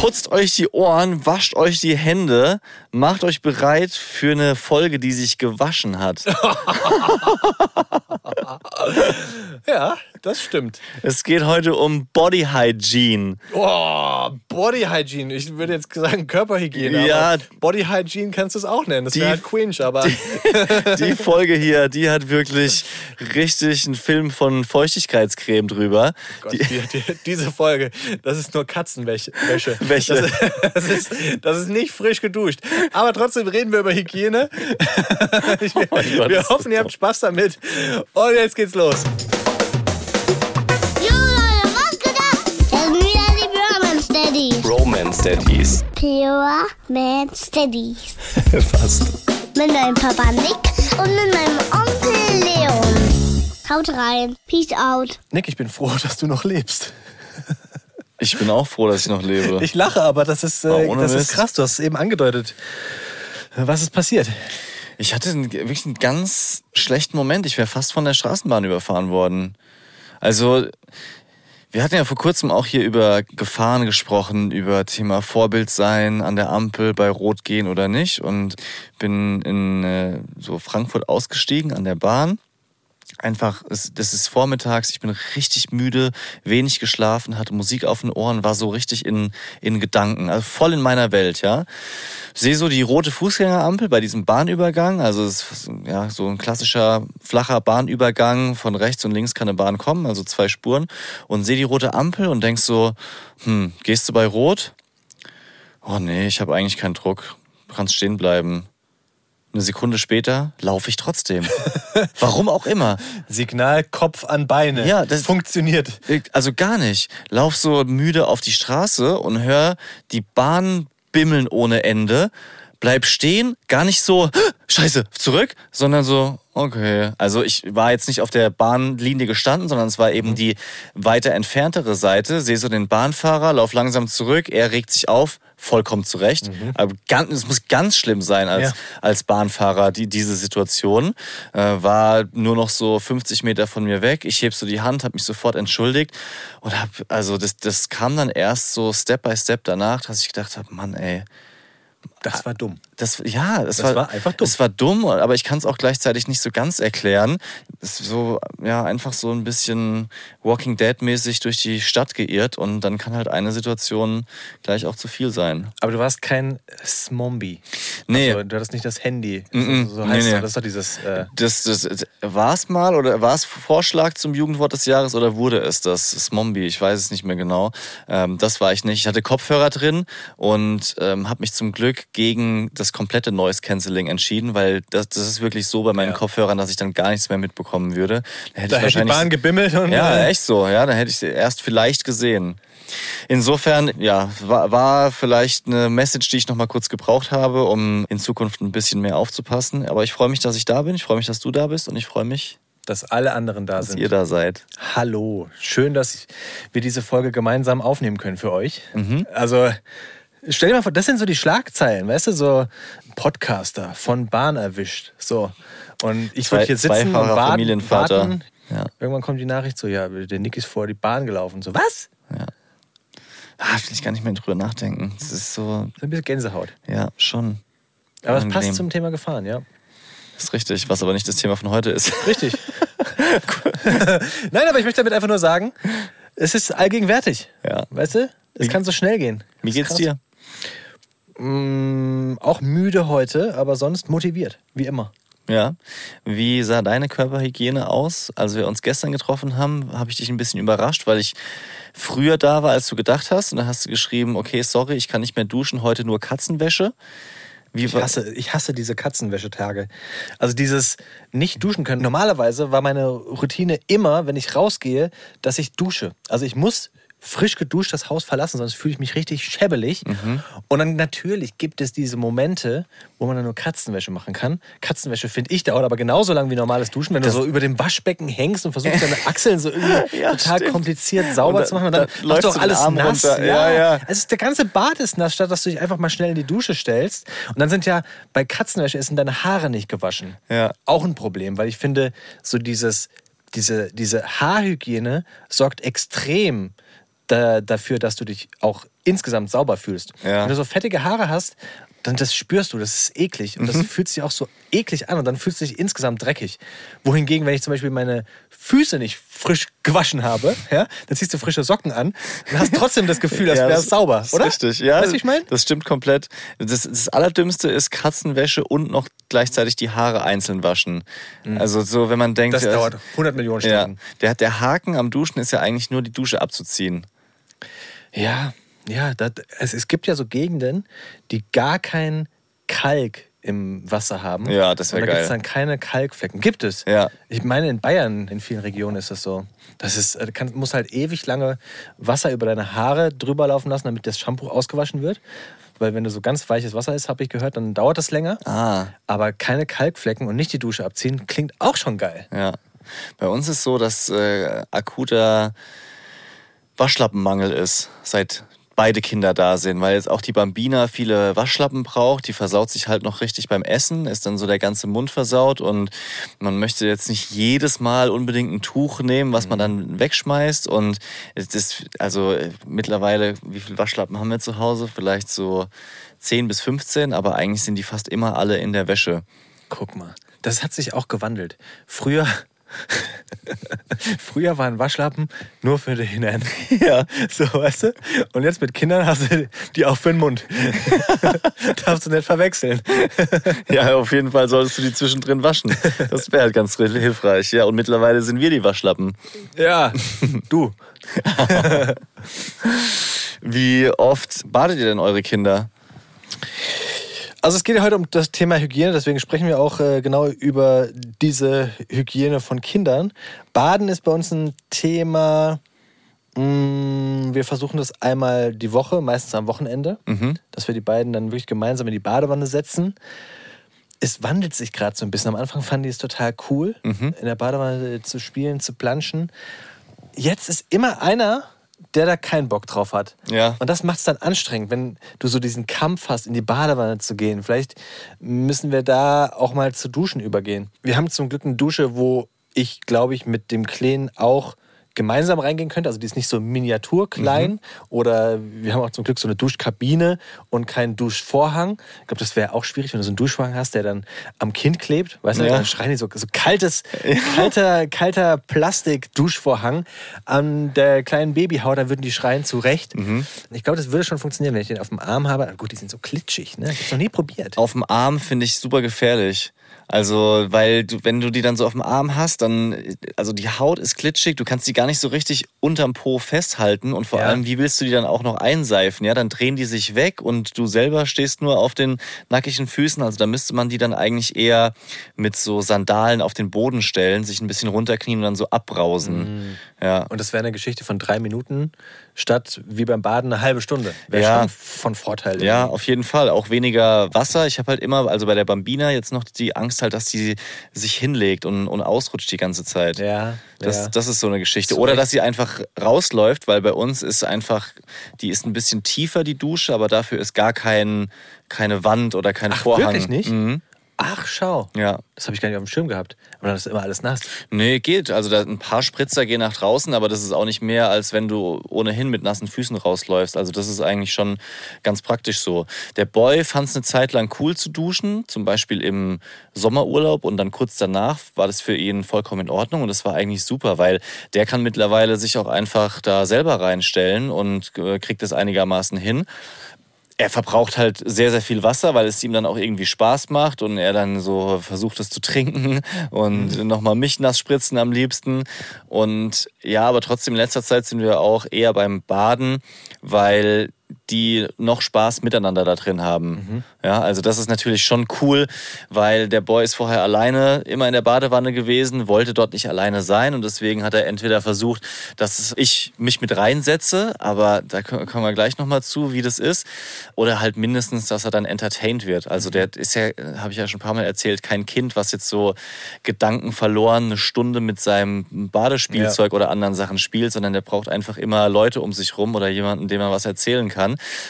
Putzt euch die Ohren, wascht euch die Hände, macht euch bereit für eine Folge, die sich gewaschen hat. Ja, das stimmt. Es geht heute um Body Hygiene. Oh, Body Hygiene. Ich würde jetzt sagen Körperhygiene. Ja. Body Hygiene kannst du es auch nennen. Das Die- wäre halt cringe, aber Die Folge hier, die hat wirklich richtig einen Film von Feuchtigkeitscreme drüber. Gott, Die, die, die, diese Folge, das ist nur Katzenwäsche. Wäsche. Wäsche. Das, das, ist, das ist nicht frisch geduscht. Aber trotzdem reden wir über Hygiene. Ich, wir Gott, wir hoffen, ihr habt Spaß damit. Und jetzt geht's los. Jo Leute, was geht ab? Das sind wieder die Pure Steadies. Romance Daddies. Pure Man Steadies. Fast. Mit meinem Papa Nick und mit meinem Onkel Leon. Haut rein. Peace out. Nick, ich bin froh, dass du noch lebst. Ich bin auch froh, dass ich noch lebe. Ich lache, aber das ist, äh, das ist krass. Du hast es eben angedeutet. Was ist passiert? Ich hatte einen, wirklich einen ganz schlechten Moment. Ich wäre fast von der Straßenbahn überfahren worden. Also, wir hatten ja vor kurzem auch hier über Gefahren gesprochen, über Thema Vorbild sein, an der Ampel bei Rot gehen oder nicht. Und bin in äh, so Frankfurt ausgestiegen an der Bahn. Einfach, das ist vormittags, ich bin richtig müde, wenig geschlafen, hatte Musik auf den Ohren, war so richtig in, in Gedanken, also voll in meiner Welt, ja. Sehe so die rote Fußgängerampel bei diesem Bahnübergang, also ist ja so ein klassischer flacher Bahnübergang, von rechts und links kann eine Bahn kommen, also zwei Spuren, und sehe die rote Ampel und denk so, hm, gehst du bei Rot? Oh nee, ich habe eigentlich keinen Druck, du kannst stehen bleiben. Eine Sekunde später laufe ich trotzdem. Warum auch immer. Signal Kopf an Beine. Ja, das- funktioniert. Also gar nicht. Lauf so müde auf die Straße und hör die Bahn bimmeln ohne Ende. Bleib stehen, gar nicht so, scheiße, zurück, sondern so, okay. Also ich war jetzt nicht auf der Bahnlinie gestanden, sondern es war eben die weiter entferntere Seite. Sehe so den Bahnfahrer, lauf langsam zurück, er regt sich auf, vollkommen zurecht. Aber ganz, es muss ganz schlimm sein als, Ja. als Bahnfahrer, die, diese Situation. Äh, war nur noch so 50 Meter von mir weg. Ich heb so die Hand, habe mich sofort entschuldigt und hab, also das, das kam dann erst so Step by Step danach, dass ich gedacht habe, Mann, ey, Das war dumm. das, ja, das, Das war, war einfach dumm. Das war dumm, aber ich kann es auch gleichzeitig nicht so ganz erklären. Es ist so, ja, einfach so ein bisschen Walking Dead-mäßig durch die Stadt geirrt und dann kann halt eine Situation gleich auch zu viel sein. Aber du warst kein Smombie. Nee. Also, du hattest nicht das Handy. Mm-mm. So, so Nee, heißt nee. es. Das ist doch dieses. Äh, Das, das, war es mal oder war es Vorschlag zum Jugendwort des Jahres oder wurde es das? Smombie, ich weiß es nicht mehr genau. Ähm, das war ich nicht. Ich hatte Kopfhörer drin und ähm, habe mich zum Glück gegen das komplette Noise Cancelling entschieden, weil das, das ist wirklich so bei meinen Ja. Kopfhörern, dass ich dann gar nichts mehr mitbekommen würde. Da hätte da ich hätte die Bahn gebimmelt und. ja, äh, echt so. Ja, dann hätte ich sie erst vielleicht gesehen. Insofern, ja, war, war vielleicht eine Message, die ich noch mal kurz gebraucht habe, um in Zukunft ein bisschen mehr aufzupassen. Aber ich freue mich, dass ich da bin. Ich freue mich, dass du da bist und ich freue mich, Dass alle anderen da dass sind. ihr da seid. Hallo. Schön, dass wir diese Folge gemeinsam aufnehmen können für euch. Mhm. Also. Stell dir mal vor, das sind so die Schlagzeilen, weißt du, so Podcaster von Bahn erwischt. So. Und ich würde hier sitzen und warten, Familienvater. warten. Ja. Irgendwann kommt die Nachricht so, ja, der Nick ist vor die Bahn gelaufen. So, was? Ah, will ich gar nicht mehr drüber nachdenken. Das ist so, So ein bisschen Gänsehaut. ja, schon. Aber es passt zum Thema Gefahren, ja. Das ist richtig, was aber nicht das Thema von heute ist. Richtig. Nein, aber ich möchte damit einfach nur sagen, es ist allgegenwärtig. Ja. Weißt du? Es kann so schnell gehen. Wie Das ist geht's dir? Mm, auch müde heute, aber sonst motiviert, wie immer. Ja. Wie sah deine Körperhygiene aus? Als wir uns gestern getroffen haben, habe ich dich ein bisschen überrascht, weil ich früher da war, als du gedacht hast. Und dann hast du geschrieben, okay, sorry, ich kann nicht mehr duschen, heute nur Katzenwäsche. Wie Ich hasse, ich hasse diese Katzenwäschetage. Also dieses nicht duschen können. Normalerweise war meine Routine immer, wenn ich rausgehe, dass ich dusche. Also ich muss frisch geduscht das Haus verlassen, sonst fühle ich mich richtig schäbelig. Und dann natürlich gibt es diese Momente, wo man dann nur Katzenwäsche machen kann. Katzenwäsche, finde ich, dauert aber genauso lang wie normales Duschen, wenn du so über dem Waschbecken hängst und versuchst, deine Achseln so irgendwie Ja, total stimmt. kompliziert sauber da- zu machen. Und dann da auch den alles nass. runter. Ja, ja. Also der ganze Bad ist nass, statt dass du dich einfach mal schnell in die Dusche stellst. Und dann sind ja bei Katzenwäsche sind deine Haare nicht gewaschen. Ja. Auch ein Problem, weil ich finde, so dieses, diese, diese Haarhygiene sorgt extrem da, dafür, dass du dich auch insgesamt sauber fühlst. Ja. Wenn du so fettige Haare hast, dann das spürst du, das ist eklig. Und das fühlt sich auch so eklig an und dann fühlst du dich insgesamt dreckig. Wohingegen, wenn ich zum Beispiel meine Füße nicht frisch gewaschen habe, ja, dann ziehst du frische Socken an und hast trotzdem das Gefühl, als Ja, wäre es sauber, ist oder? Richtig, ja. Weißt du, ich meine? Das stimmt komplett. Das, das Allerdümmste ist Katzenwäsche und noch gleichzeitig die Haare einzeln waschen. Also so, wenn man denkt... Das ja, dauert 100 Millionen Ja, Stunden. der, der Haken am Duschen ist ja eigentlich nur die Dusche abzuziehen. Ja, ja, das, es, es gibt ja so Gegenden, die gar kein Kalk im Wasser haben. Ja, das wär Und Da gibt es geil. dann keine Kalkflecken. Gibt es. Ja. Ich meine, in Bayern, in vielen Regionen ist das so. Das ist, äh, kann, muss halt ewig lange Wasser über deine Haare drüber laufen lassen, damit das Shampoo ausgewaschen wird. Weil wenn du so ganz weiches Wasser ist, habe ich gehört, dann dauert das länger. Ah. Aber keine Kalkflecken und nicht die Dusche abziehen, klingt auch schon geil. Ja. Bei uns ist so, dass äh, akuter Waschlappenmangel ist, seit beide Kinder da sind, weil jetzt auch die Bambina viele Waschlappen braucht. Die versaut sich halt noch richtig beim Essen, ist dann so der ganze Mund versaut und man möchte jetzt nicht jedes Mal unbedingt ein Tuch nehmen, was man dann wegschmeißt. Und es ist, also äh, mittlerweile, wie viele Waschlappen haben wir zu Hause? Vielleicht so 10 bis 15, aber eigentlich sind die fast immer alle in der Wäsche. Guck mal, das hat sich auch gewandelt. Früher, früher waren Waschlappen nur für den Hintern. Ja, so, weißt du? Und jetzt mit Kindern hast du die auch für den Mund. Darfst du nicht verwechseln. Ja, auf jeden Fall solltest du die zwischendrin waschen. Das wäre halt ganz hilfreich. Ja, und mittlerweile sind wir die Waschlappen. Ja, du. Wie oft badet ihr denn eure Kinder? Also es geht ja heute um das Thema Hygiene, deswegen sprechen wir auch äh, genau über diese Hygiene von Kindern. Baden ist bei uns ein Thema, mh, wir versuchen das einmal die Woche, meistens am Wochenende, dass wir die beiden dann wirklich gemeinsam in die Badewanne setzen. Es wandelt sich gerade so ein bisschen. Am Anfang fanden die es total cool, in der Badewanne zu spielen, zu planschen. Jetzt ist immer einer, der da keinen Bock drauf hat. Ja. Und das macht es dann anstrengend, wenn du so diesen Kampf hast, in die Badewanne zu gehen. Vielleicht müssen wir da auch mal zu Duschen übergehen. Wir haben zum Glück eine Dusche, wo ich, glaube ich, mit dem Kleinen auch gemeinsam reingehen könnte. Also die ist nicht so miniaturklein. Oder wir haben auch zum Glück so eine Duschkabine und keinen Duschvorhang. Ich glaube, das wäre auch schwierig, wenn du so einen Duschvorhang hast, der dann am Kind klebt. Weißt du, Ja. dann schreien die so, so kaltes, kalter, kalter Plastik-Duschvorhang an der kleinen Babyhaut, da würden die schreien zu Recht. Ich glaube, das würde schon funktionieren, wenn ich den auf dem Arm habe. Gut, die sind so klitschig, ne? Ich hab's noch nie probiert. Auf dem Arm finde ich super gefährlich. Also, weil du, wenn du die dann so auf dem Arm hast, dann, also die Haut ist glitschig, du kannst die gar nicht so richtig unterm Po festhalten und vor Ja. allem, wie willst du die dann auch noch einseifen? Ja, dann drehen die sich weg und du selber stehst nur auf den nackigen Füßen. Also da müsste man die dann eigentlich eher mit so Sandalen auf den Boden stellen, sich ein bisschen runterknien und dann so abbrausen. Ja. Und das wäre eine Geschichte von drei Minuten statt wie beim Baden eine halbe Stunde. Wäre Ja. schon von Vorteil. Ja, irgendwie. auf jeden Fall. Auch weniger Wasser. Ich habe halt immer, also bei der Bambina jetzt noch die Angst halt, dass die sich hinlegt und, und ausrutscht die ganze Zeit. Ja, Das, ja. das ist so eine Geschichte. Oder dass sie einfach rausläuft, weil bei uns ist einfach, die ist ein bisschen tiefer, die Dusche, aber dafür ist gar kein, keine Wand oder kein Ach, Vorhang. wirklich nicht? Mhm. Ach, schau. Ja. Das habe ich gar nicht auf dem Schirm gehabt. Aber dann ist immer alles nass. Nee, geht. Also da, ein paar Spritzer gehen nach draußen, aber das ist auch nicht mehr, als wenn du ohnehin mit nassen Füßen rausläufst. Also das ist eigentlich schon ganz praktisch so. Der Boy fand es eine Zeit lang cool zu duschen, zum Beispiel im Sommerurlaub und dann kurz danach war das für ihn vollkommen in Ordnung und das war eigentlich super, weil der kann mittlerweile sich auch einfach da selber reinstellen und äh, kriegt es einigermaßen hin er verbraucht halt sehr, sehr viel Wasser, weil es ihm dann auch irgendwie Spaß macht und er dann so versucht, es zu trinken und Mhm. nochmal mich nass spritzen am liebsten. Und ja, aber trotzdem in letzter Zeit sind wir auch eher beim Baden, weil die noch Spaß miteinander da drin haben. Mhm. Ja, also das ist natürlich schon cool, weil der Boy ist vorher alleine immer in der Badewanne gewesen, wollte dort nicht alleine sein und deswegen hat er entweder versucht, dass ich mich mit reinsetze, aber da kommen wir gleich nochmal zu, wie das ist, oder halt mindestens, dass er dann entertained wird. Also der ist ja, habe ich ja schon ein paar Mal erzählt, kein Kind, was jetzt so Gedanken verloren eine Stunde mit seinem Badespielzeug oder anderen Sachen spielt, sondern der braucht einfach immer Leute um sich rum oder jemanden, dem er was erzählen kann.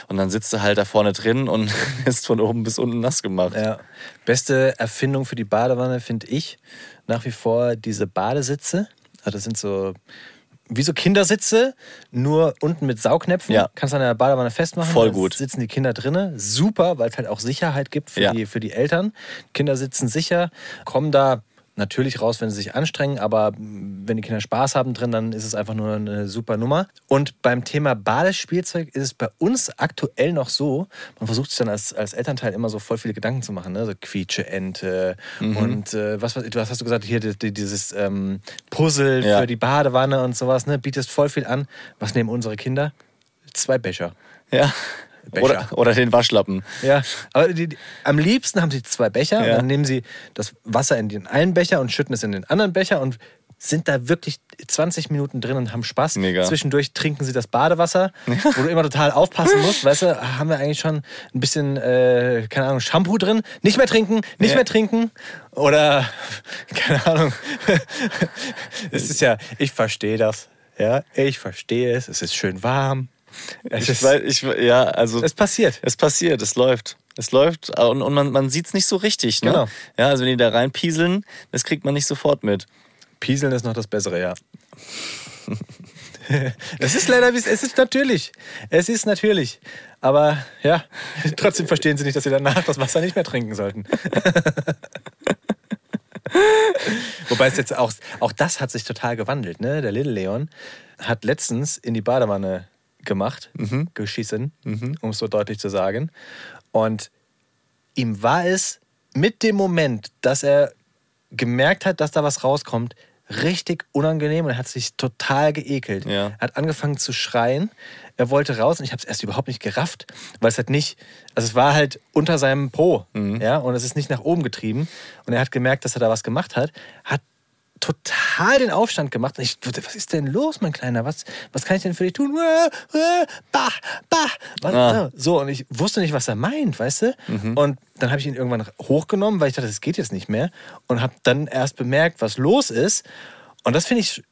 Und dann sitzt er halt da vorne drin und ist von oben bis unten nass gemacht. Ja. Beste Erfindung für die Badewanne finde ich nach wie vor diese Badesitze. Also das sind so wie so Kindersitze, nur unten mit Saugnäpfen. Ja. Kannst an der Badewanne festmachen. Voll gut. sitzen die Kinder drinnen. Super, weil es halt auch Sicherheit gibt für, Ja. die, für die Eltern. Kinder sitzen sicher, kommen da natürlich raus, wenn sie sich anstrengen, aber wenn die Kinder Spaß haben drin, dann ist es einfach nur eine super Nummer. Und beim Thema Badespielzeug ist es bei uns aktuell noch so, man versucht sich dann als, als Elternteil immer so voll viele Gedanken zu machen, ne? so Quietscheente Mhm. und äh, was, was, was hast du gesagt, hier die, die, dieses ähm, Puzzle Ja. für die Badewanne und sowas, ne? bietest voll viel an. Was nehmen unsere Kinder? Zwei Becher. Ja. Becher. Oder, oder den Waschlappen. Ja, aber die, die, am liebsten haben sie zwei Becher Ja. und dann nehmen sie das Wasser in den einen Becher und schütten es in den anderen Becher und sind da wirklich 20 Minuten drin und haben Spaß. Mega. Zwischendurch trinken sie das Badewasser, wo du immer total aufpassen musst. Weißt du, haben wir eigentlich schon ein bisschen, äh, keine Ahnung, Shampoo drin? Nicht mehr trinken, nicht Ja. mehr trinken. Oder, keine Ahnung. es ist ja, ich verstehe das. Ja, ich verstehe es. Es ist schön warm. Es, Ich ist, weiß, ich, ja, also es passiert. es passiert, es läuft. Es läuft und, und man, man sieht es nicht so richtig. Ne? Genau. Ja, also wenn die da reinpieseln, das kriegt man nicht sofort mit. Pieseln ist noch das Bessere, ja. Es ist leider, es ist natürlich. Es ist natürlich. Aber ja, trotzdem verstehen sie nicht, dass sie danach das Wasser nicht mehr trinken sollten. Wobei es jetzt auch, auch das hat sich total gewandelt. Ne? Der Little Leon hat letztens in die Badewanne gemacht, geschissen, um es so deutlich zu sagen. Und ihm war es mit dem Moment, dass er gemerkt hat, dass da was rauskommt, richtig unangenehm und er hat sich total geekelt. Ja. Er hat angefangen zu schreien. Er wollte raus und ich habe es erst überhaupt nicht gerafft, weil es halt nicht, also es war halt unter seinem Po, ja, und es ist nicht nach oben getrieben. Und er hat gemerkt, dass er da was gemacht hat, hat total den Aufstand gemacht. Und ich, was ist denn los, mein Kleiner? Was, was kann ich denn für dich tun? Äh, äh, Bah, bah. Ah. äh, So, und ich wusste nicht, was er meint, weißt du? Und dann habe ich ihn irgendwann hochgenommen, weil ich dachte, das geht jetzt nicht mehr. Und habe dann erst bemerkt, was los ist. Und das finde ich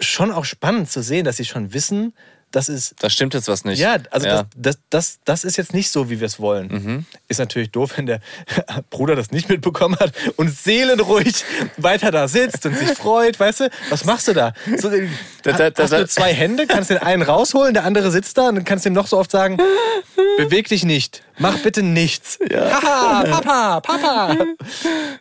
schon auch spannend zu sehen, dass sie schon wissen, das ist Da stimmt jetzt was nicht. ja, also ja. Das, das, das, das ist jetzt nicht so, wie wir es wollen. Ist natürlich doof, wenn der Bruder das nicht mitbekommen hat und seelenruhig weiter da sitzt und sich freut, weißt du? Was machst du da? So, äh, Da- da- da- hast du zwei Hände, kannst den einen rausholen, der andere sitzt da und dann kannst du ihm noch so oft sagen, beweg dich nicht, mach bitte nichts. Haha, Papa, Papa.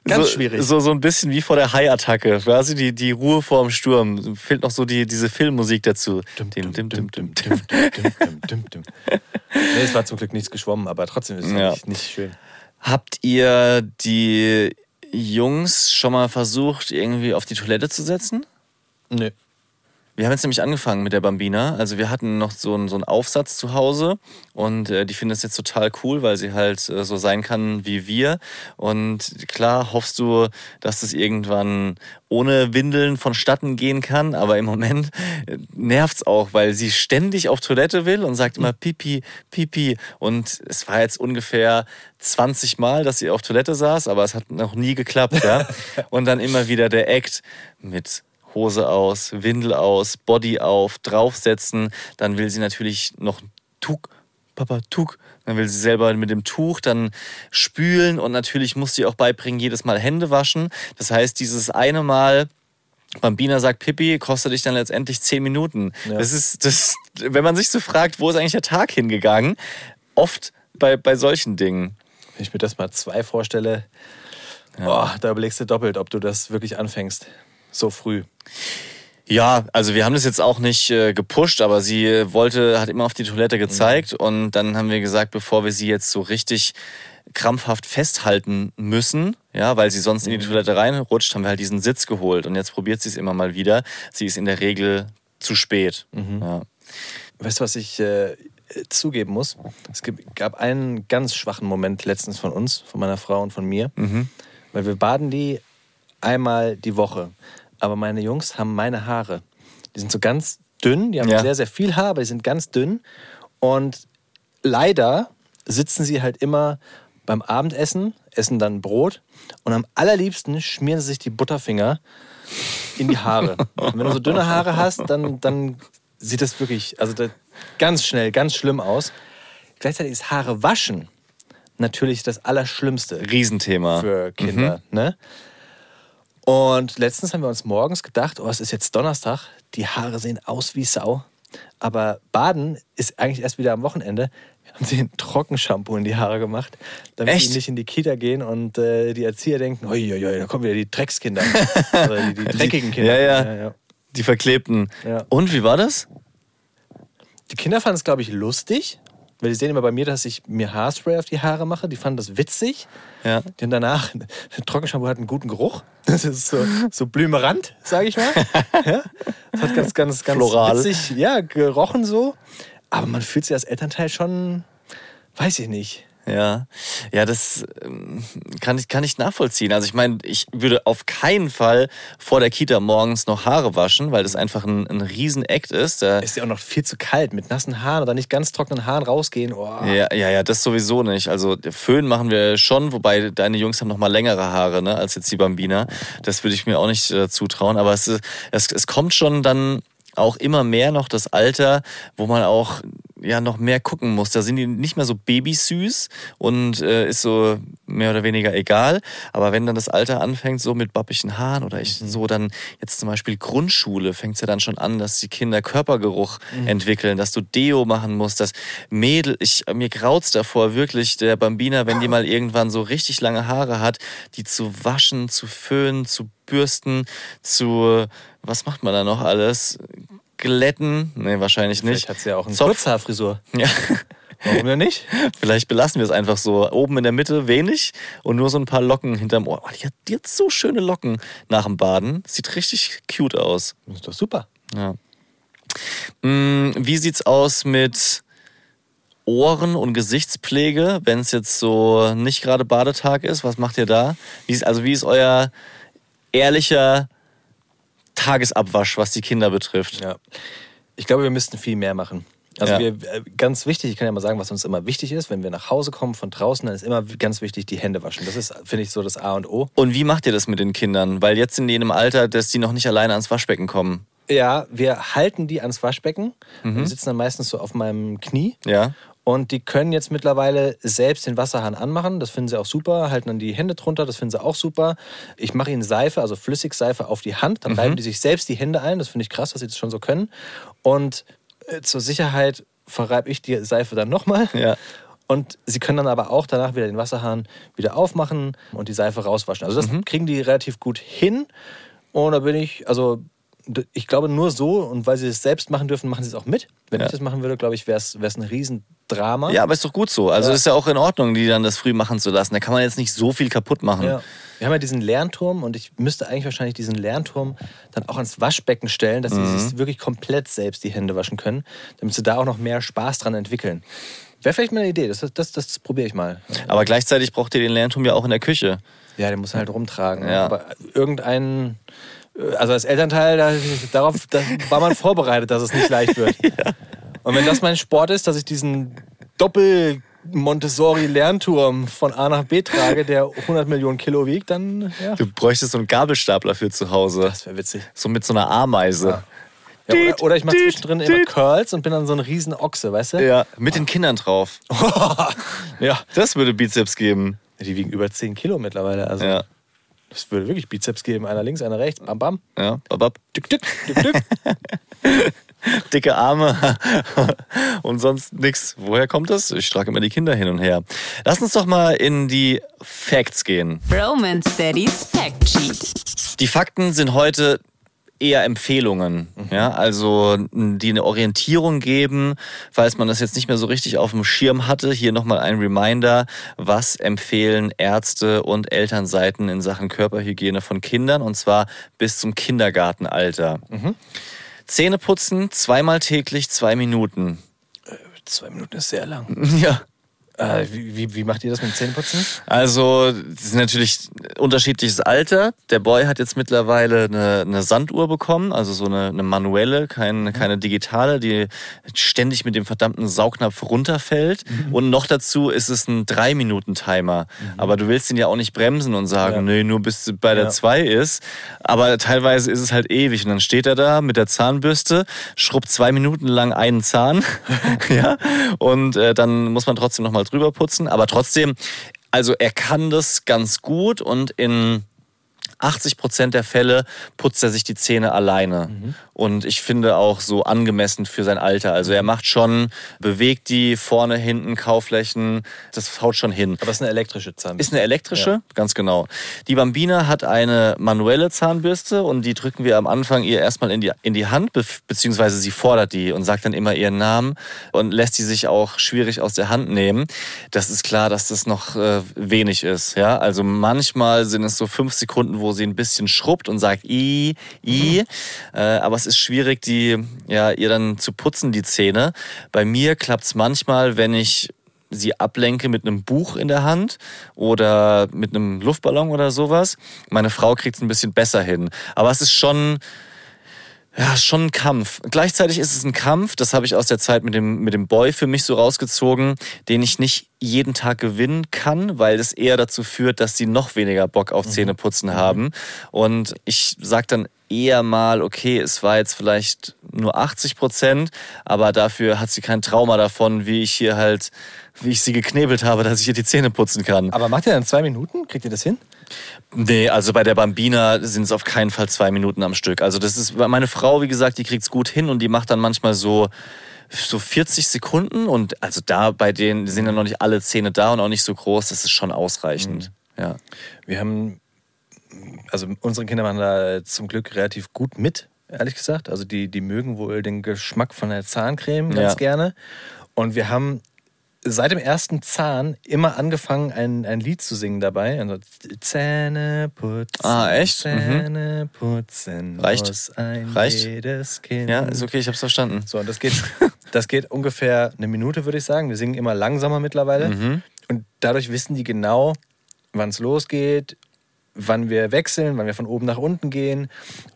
Ganz so, schwierig. So, so ein bisschen wie vor der Hai-Attacke. Quasi die, die Ruhe vor dem Sturm. Fehlt noch so die, diese Filmmusik dazu. Dim, dim, dim. Dum, dum, dum, dum, dum, dum. Nee, es war zum Glück nichts geschwommen, aber trotzdem ist es Ja. nicht, nicht schön. Habt ihr die Jungs schon mal versucht, irgendwie auf die Toilette zu setzen? Nö. Wir haben jetzt nämlich angefangen mit der Bambina. Also wir hatten noch so einen, so einen Aufsatz zu Hause und äh, die findet es jetzt total cool, weil sie halt äh, so sein kann wie wir. Und klar hoffst du, dass das irgendwann ohne Windeln vonstatten gehen kann, aber im Moment äh, nervt's auch, weil sie ständig auf Toilette will und sagt immer Pipi, Pipi. Und es war jetzt ungefähr 20 Mal, dass sie auf Toilette saß, aber es hat noch nie geklappt. Ja? Und dann immer wieder der Act mit Hose aus, Windel aus, Body auf, draufsetzen. Dann will sie natürlich noch Tuch, Papa, Tuch. Dann will sie selber mit dem Tuch dann spülen und natürlich muss sie auch beibringen, jedes Mal Hände waschen. Das heißt, dieses eine Mal Bambina sagt Pippi, kostet dich dann letztendlich zehn Minuten. Ja. Das ist, das, wenn man sich so fragt, wo ist eigentlich der Tag hingegangen? Oft bei, bei solchen Dingen. Wenn ich mir das mal zwei vorstelle, boah, da überlegst du doppelt, ob du das wirklich anfängst. So früh. Ja, also wir haben das jetzt auch nicht äh, gepusht, aber sie äh, wollte, hat immer auf die Toilette gezeigt und dann haben wir gesagt, bevor wir sie jetzt so richtig krampfhaft festhalten müssen, ja, weil sie sonst in die Toilette reinrutscht, haben wir halt diesen Sitz geholt und jetzt probiert sie es immer mal wieder. Sie ist in der Regel zu spät. Ja. Weißt du, was ich äh, zugeben muss? Es gab einen ganz schwachen Moment letztens von uns, von meiner Frau und von mir, weil wir baden die einmal die Woche. Aber meine Jungs haben meine Haare. Die sind so ganz dünn, die haben Ja. sehr, sehr viel Haar, aber die sind ganz dünn. Und leider sitzen sie halt immer beim Abendessen, essen dann Brot und am allerliebsten schmieren sie sich die Butterfinger in die Haare. Und wenn du so dünne Haare hast, dann, dann sieht das wirklich also das ganz schnell, ganz schlimm aus. Gleichzeitig ist Haare waschen natürlich das Allerschlimmste Riesenthema. für Kinder. Ne? Und letztens haben wir uns morgens gedacht, oh, es ist jetzt Donnerstag, die Haare sehen aus wie Sau. Aber Baden ist eigentlich erst wieder am Wochenende. Wir haben sie ein Trockenshampoo in die Haare gemacht, damit Echt? die nicht in die Kita gehen und äh, die Erzieher denken, uiuiui, da kommen wieder die Dreckskinder. Oder die, die dreckigen Kinder. Ja, ja. ja, ja. Die Verklebten. Ja. Und wie war das? Die Kinder fanden es, glaube ich, lustig, weil die sehen immer bei mir, dass ich mir Haarspray auf die Haare mache. Die fanden das witzig. Ja. Denn danach, Trockenshampoo hat einen guten Geruch. Das ist so, so blümerant, sage ich mal. Ja? Das hat ganz, ganz, ganz Floral. witzig, ja, gerochen so. Aber man fühlt sich als Elternteil schon, weiß ich nicht. Ja, ja, das ähm, kann ich, kann ich nachvollziehen. Also ich meine, ich würde auf keinen Fall vor der Kita morgens noch Haare waschen, weil das einfach ein, ein Riesen-Act ist. Da, Ist ja auch noch viel zu kalt mit nassen Haaren oder nicht ganz trockenen Haaren rausgehen. Oh. ja, ja, ja, das sowieso nicht. Also Föhn machen wir schon, wobei deine Jungs haben noch mal längere Haare ne, als jetzt die Bambina. Das würde ich mir auch nicht äh, zutrauen. Aber es, es, es kommt schon dann auch immer mehr noch das Alter, wo man auch ja noch mehr gucken muss. Da sind die nicht mehr so babysüß und äh, ist so mehr oder weniger egal. Aber wenn dann das Alter anfängt, so mit babbigen Haaren oder ich so dann jetzt zum Beispiel Grundschule, fängt es ja dann schon an, dass die Kinder Körpergeruch entwickeln, dass du Deo machen musst, dass Mädel, ich, mir graut's davor, wirklich der Bambina, wenn die mal irgendwann so richtig lange Haare hat, die zu waschen, zu föhnen, zu bürsten, zu, was macht man da noch alles? Glätten? Nee, wahrscheinlich nicht. Vielleicht hat sie ja auch eine Zopf. Kurzhaarfrisur. Ja. Warum denn nicht? Vielleicht belassen wir es einfach so. Oben in der Mitte wenig und nur so ein paar Locken hinterm Ohr. Oh, die, hat, die hat so schöne Locken nach dem Baden. Sieht richtig cute aus. Das ist doch super. Ja. Mm, Wie sieht's aus mit Ohren- und Gesichtspflege, wenn es jetzt so nicht gerade Badetag ist? Was macht ihr da? Wie ist, also wie ist euer ehrlicher Tagesabwasch, was die Kinder betrifft? Ja. Ich glaube, wir müssten viel mehr machen. Also Ja. wir, äh, ganz wichtig, ich kann ja mal sagen, was uns immer wichtig ist, wenn wir nach Hause kommen von draußen, dann ist immer ganz wichtig, die Hände waschen. Das ist, finde ich, so das A und O. Und wie macht ihr das mit den Kindern? Weil jetzt sind die in einem Alter, dass die noch nicht alleine ans Waschbecken kommen. Ja, wir halten die ans Waschbecken. Die sitzen dann meistens so auf meinem Knie. Ja. Und die können jetzt mittlerweile selbst den Wasserhahn anmachen. Das finden sie auch super. Halten dann die Hände drunter. Das finden sie auch super. Ich mache ihnen Seife, also Flüssigseife auf die Hand. Dann reiben die sich selbst die Hände ein. Das finde ich krass, dass sie das schon so können. Und äh, zur Sicherheit verreibe ich die Seife dann nochmal. Ja. Und sie können dann aber auch danach wieder den Wasserhahn wieder aufmachen und die Seife rauswaschen. Also das kriegen die relativ gut hin. Und da bin ich, also ich glaube nur so und weil sie es selbst machen dürfen, machen sie es auch mit. Wenn Ja. ich das machen würde, glaube ich, wäre es ein Riesendrama. Ja, aber ist doch gut so. Also Ja. ist ja auch in Ordnung, die dann das früh machen zu lassen. Da kann man jetzt nicht so viel kaputt machen. Ja. Wir haben ja diesen Lernturm und ich müsste eigentlich wahrscheinlich diesen Lernturm dann auch ans Waschbecken stellen, dass sie Mhm. sich wirklich komplett selbst die Hände waschen können, damit sie da auch noch mehr Spaß dran entwickeln. Wäre vielleicht mal eine Idee, das, das, das probiere ich mal. Aber gleichzeitig braucht ihr den Lernturm ja auch in der Küche. Ja, der muss halt rumtragen. Ja. Aber irgendein, also als Elternteil, da, darauf da war man vorbereitet, dass es nicht leicht wird. Und wenn das mein Sport ist, dass ich diesen Doppel Montessori-Lernturm von A nach B trage, der 100 Millionen Kilo wiegt, dann ja, Du bräuchtest so einen Gabelstapler für zu Hause. das wäre witzig. So mit so einer Ameise. Ja, oder, oder ich mache zwischendrin immer. Curls und bin dann so ein riesen Ochse, weißt du? Ja. Mit den Kindern drauf. ja. Das würde Bizeps geben. Die wiegen über 10 Kilo mittlerweile. Also Ja. Das würde wirklich Bizeps geben. Einer links, einer rechts. Bam, bam. Ja. Babab. Dück, dück, dück, dück. Dicke Arme und sonst nix. Woher kommt das? Ich trage immer die Kinder hin und her. Lass uns doch mal in die Facts gehen. Romance Daddy's Fact Sheet. Die Fakten sind heute eher Empfehlungen, ja, also die eine Orientierung geben, falls man das jetzt nicht mehr so richtig auf dem Schirm hatte. Hier nochmal ein Reminder, was empfehlen Ärzte und Elternseiten in Sachen Körperhygiene von Kindern und zwar bis zum Kindergartenalter. Zähne putzen, zweimal täglich, zwei Minuten. Zwei Minuten ist sehr lang. Ja. Äh, wie, wie, wie macht ihr das mit dem Zähneputzen? Also, das ist natürlich unterschiedliches Alter. Der Boy hat jetzt mittlerweile eine, eine Sanduhr bekommen, also so eine, eine manuelle, kein, keine digitale, die ständig mit dem verdammten Saugnapf runterfällt. Und noch dazu ist es ein Drei-Minuten-Timer. Aber du willst ihn ja auch nicht bremsen und sagen, Ja. nee, nur bis bei der Ja. zwei ist. Aber teilweise ist es halt ewig. Und dann steht er da mit der Zahnbürste, schrubbt zwei Minuten lang einen Zahn. ja. Und äh, dann muss man trotzdem nochmal drüber putzen. Aber trotzdem, also er kann das ganz gut und in 80 Prozent der Fälle putzt er sich die Zähne alleine. Und ich finde auch so angemessen für sein Alter. Also er macht schon, bewegt die vorne, hinten, Kauflächen, das haut schon hin. Aber es ist eine elektrische Zahnbürste. Ist eine elektrische, ganz genau. Die Bambina hat eine manuelle Zahnbürste und die drücken wir am Anfang ihr erstmal in die, in die Hand, be beziehungsweise sie fordert die und sagt dann immer ihren Namen und lässt die sich auch schwierig aus der Hand nehmen. Das ist klar, dass das noch äh, wenig ist. Ja? Also manchmal sind es so fünf Sekunden, wo sie ein bisschen schrubbt und sagt i, i. Äh, aber es ist schwierig, die, ja, ihr dann zu putzen, die Zähne. Bei mir klappt es manchmal, wenn ich sie ablenke mit einem Buch in der Hand oder mit einem Luftballon oder sowas. Meine Frau kriegt es ein bisschen besser hin. Aber es ist schon, ja, schon ein Kampf. Gleichzeitig ist es ein Kampf, das habe ich aus der Zeit mit dem, mit dem Boy für mich so rausgezogen, den ich nicht jeden Tag gewinnen kann, weil es eher dazu führt, dass sie noch weniger Bock auf Zähneputzen haben. Und ich sage dann eher mal, okay, es war jetzt vielleicht nur 80 Prozent, aber dafür hat sie kein Trauma davon, wie ich hier halt, wie ich sie geknebelt habe, dass ich ihr die Zähne putzen kann. Aber macht ihr dann zwei Minuten? Kriegt ihr das hin? Nee, also bei der Bambina sind es auf keinen Fall zwei Minuten am Stück. Also das ist, meine Frau, wie gesagt, die kriegt's gut hin und die macht dann manchmal so, so 40 Sekunden und also da bei denen sind ja noch nicht alle Zähne da und auch nicht so groß, das ist schon ausreichend. Ja. Wir haben, also unsere Kinder machen da zum Glück relativ gut mit, ehrlich gesagt. Also die, die mögen wohl den Geschmack von der Zahncreme ganz Ja. gerne. Und wir haben seit dem ersten Zahn immer angefangen, ein, ein Lied zu singen dabei. Also Zähne putzen. Ah, echt? Mhm. Zähne putzen. Reicht. Muss ein Reicht. jedes Kind. ja, ist okay, ich hab's verstanden. So, und das geht, das geht ungefähr eine Minute, würde ich sagen. Wir singen immer langsamer mittlerweile. Mhm. Und dadurch wissen die genau, wann es losgeht, wann wir wechseln, wann wir von oben nach unten gehen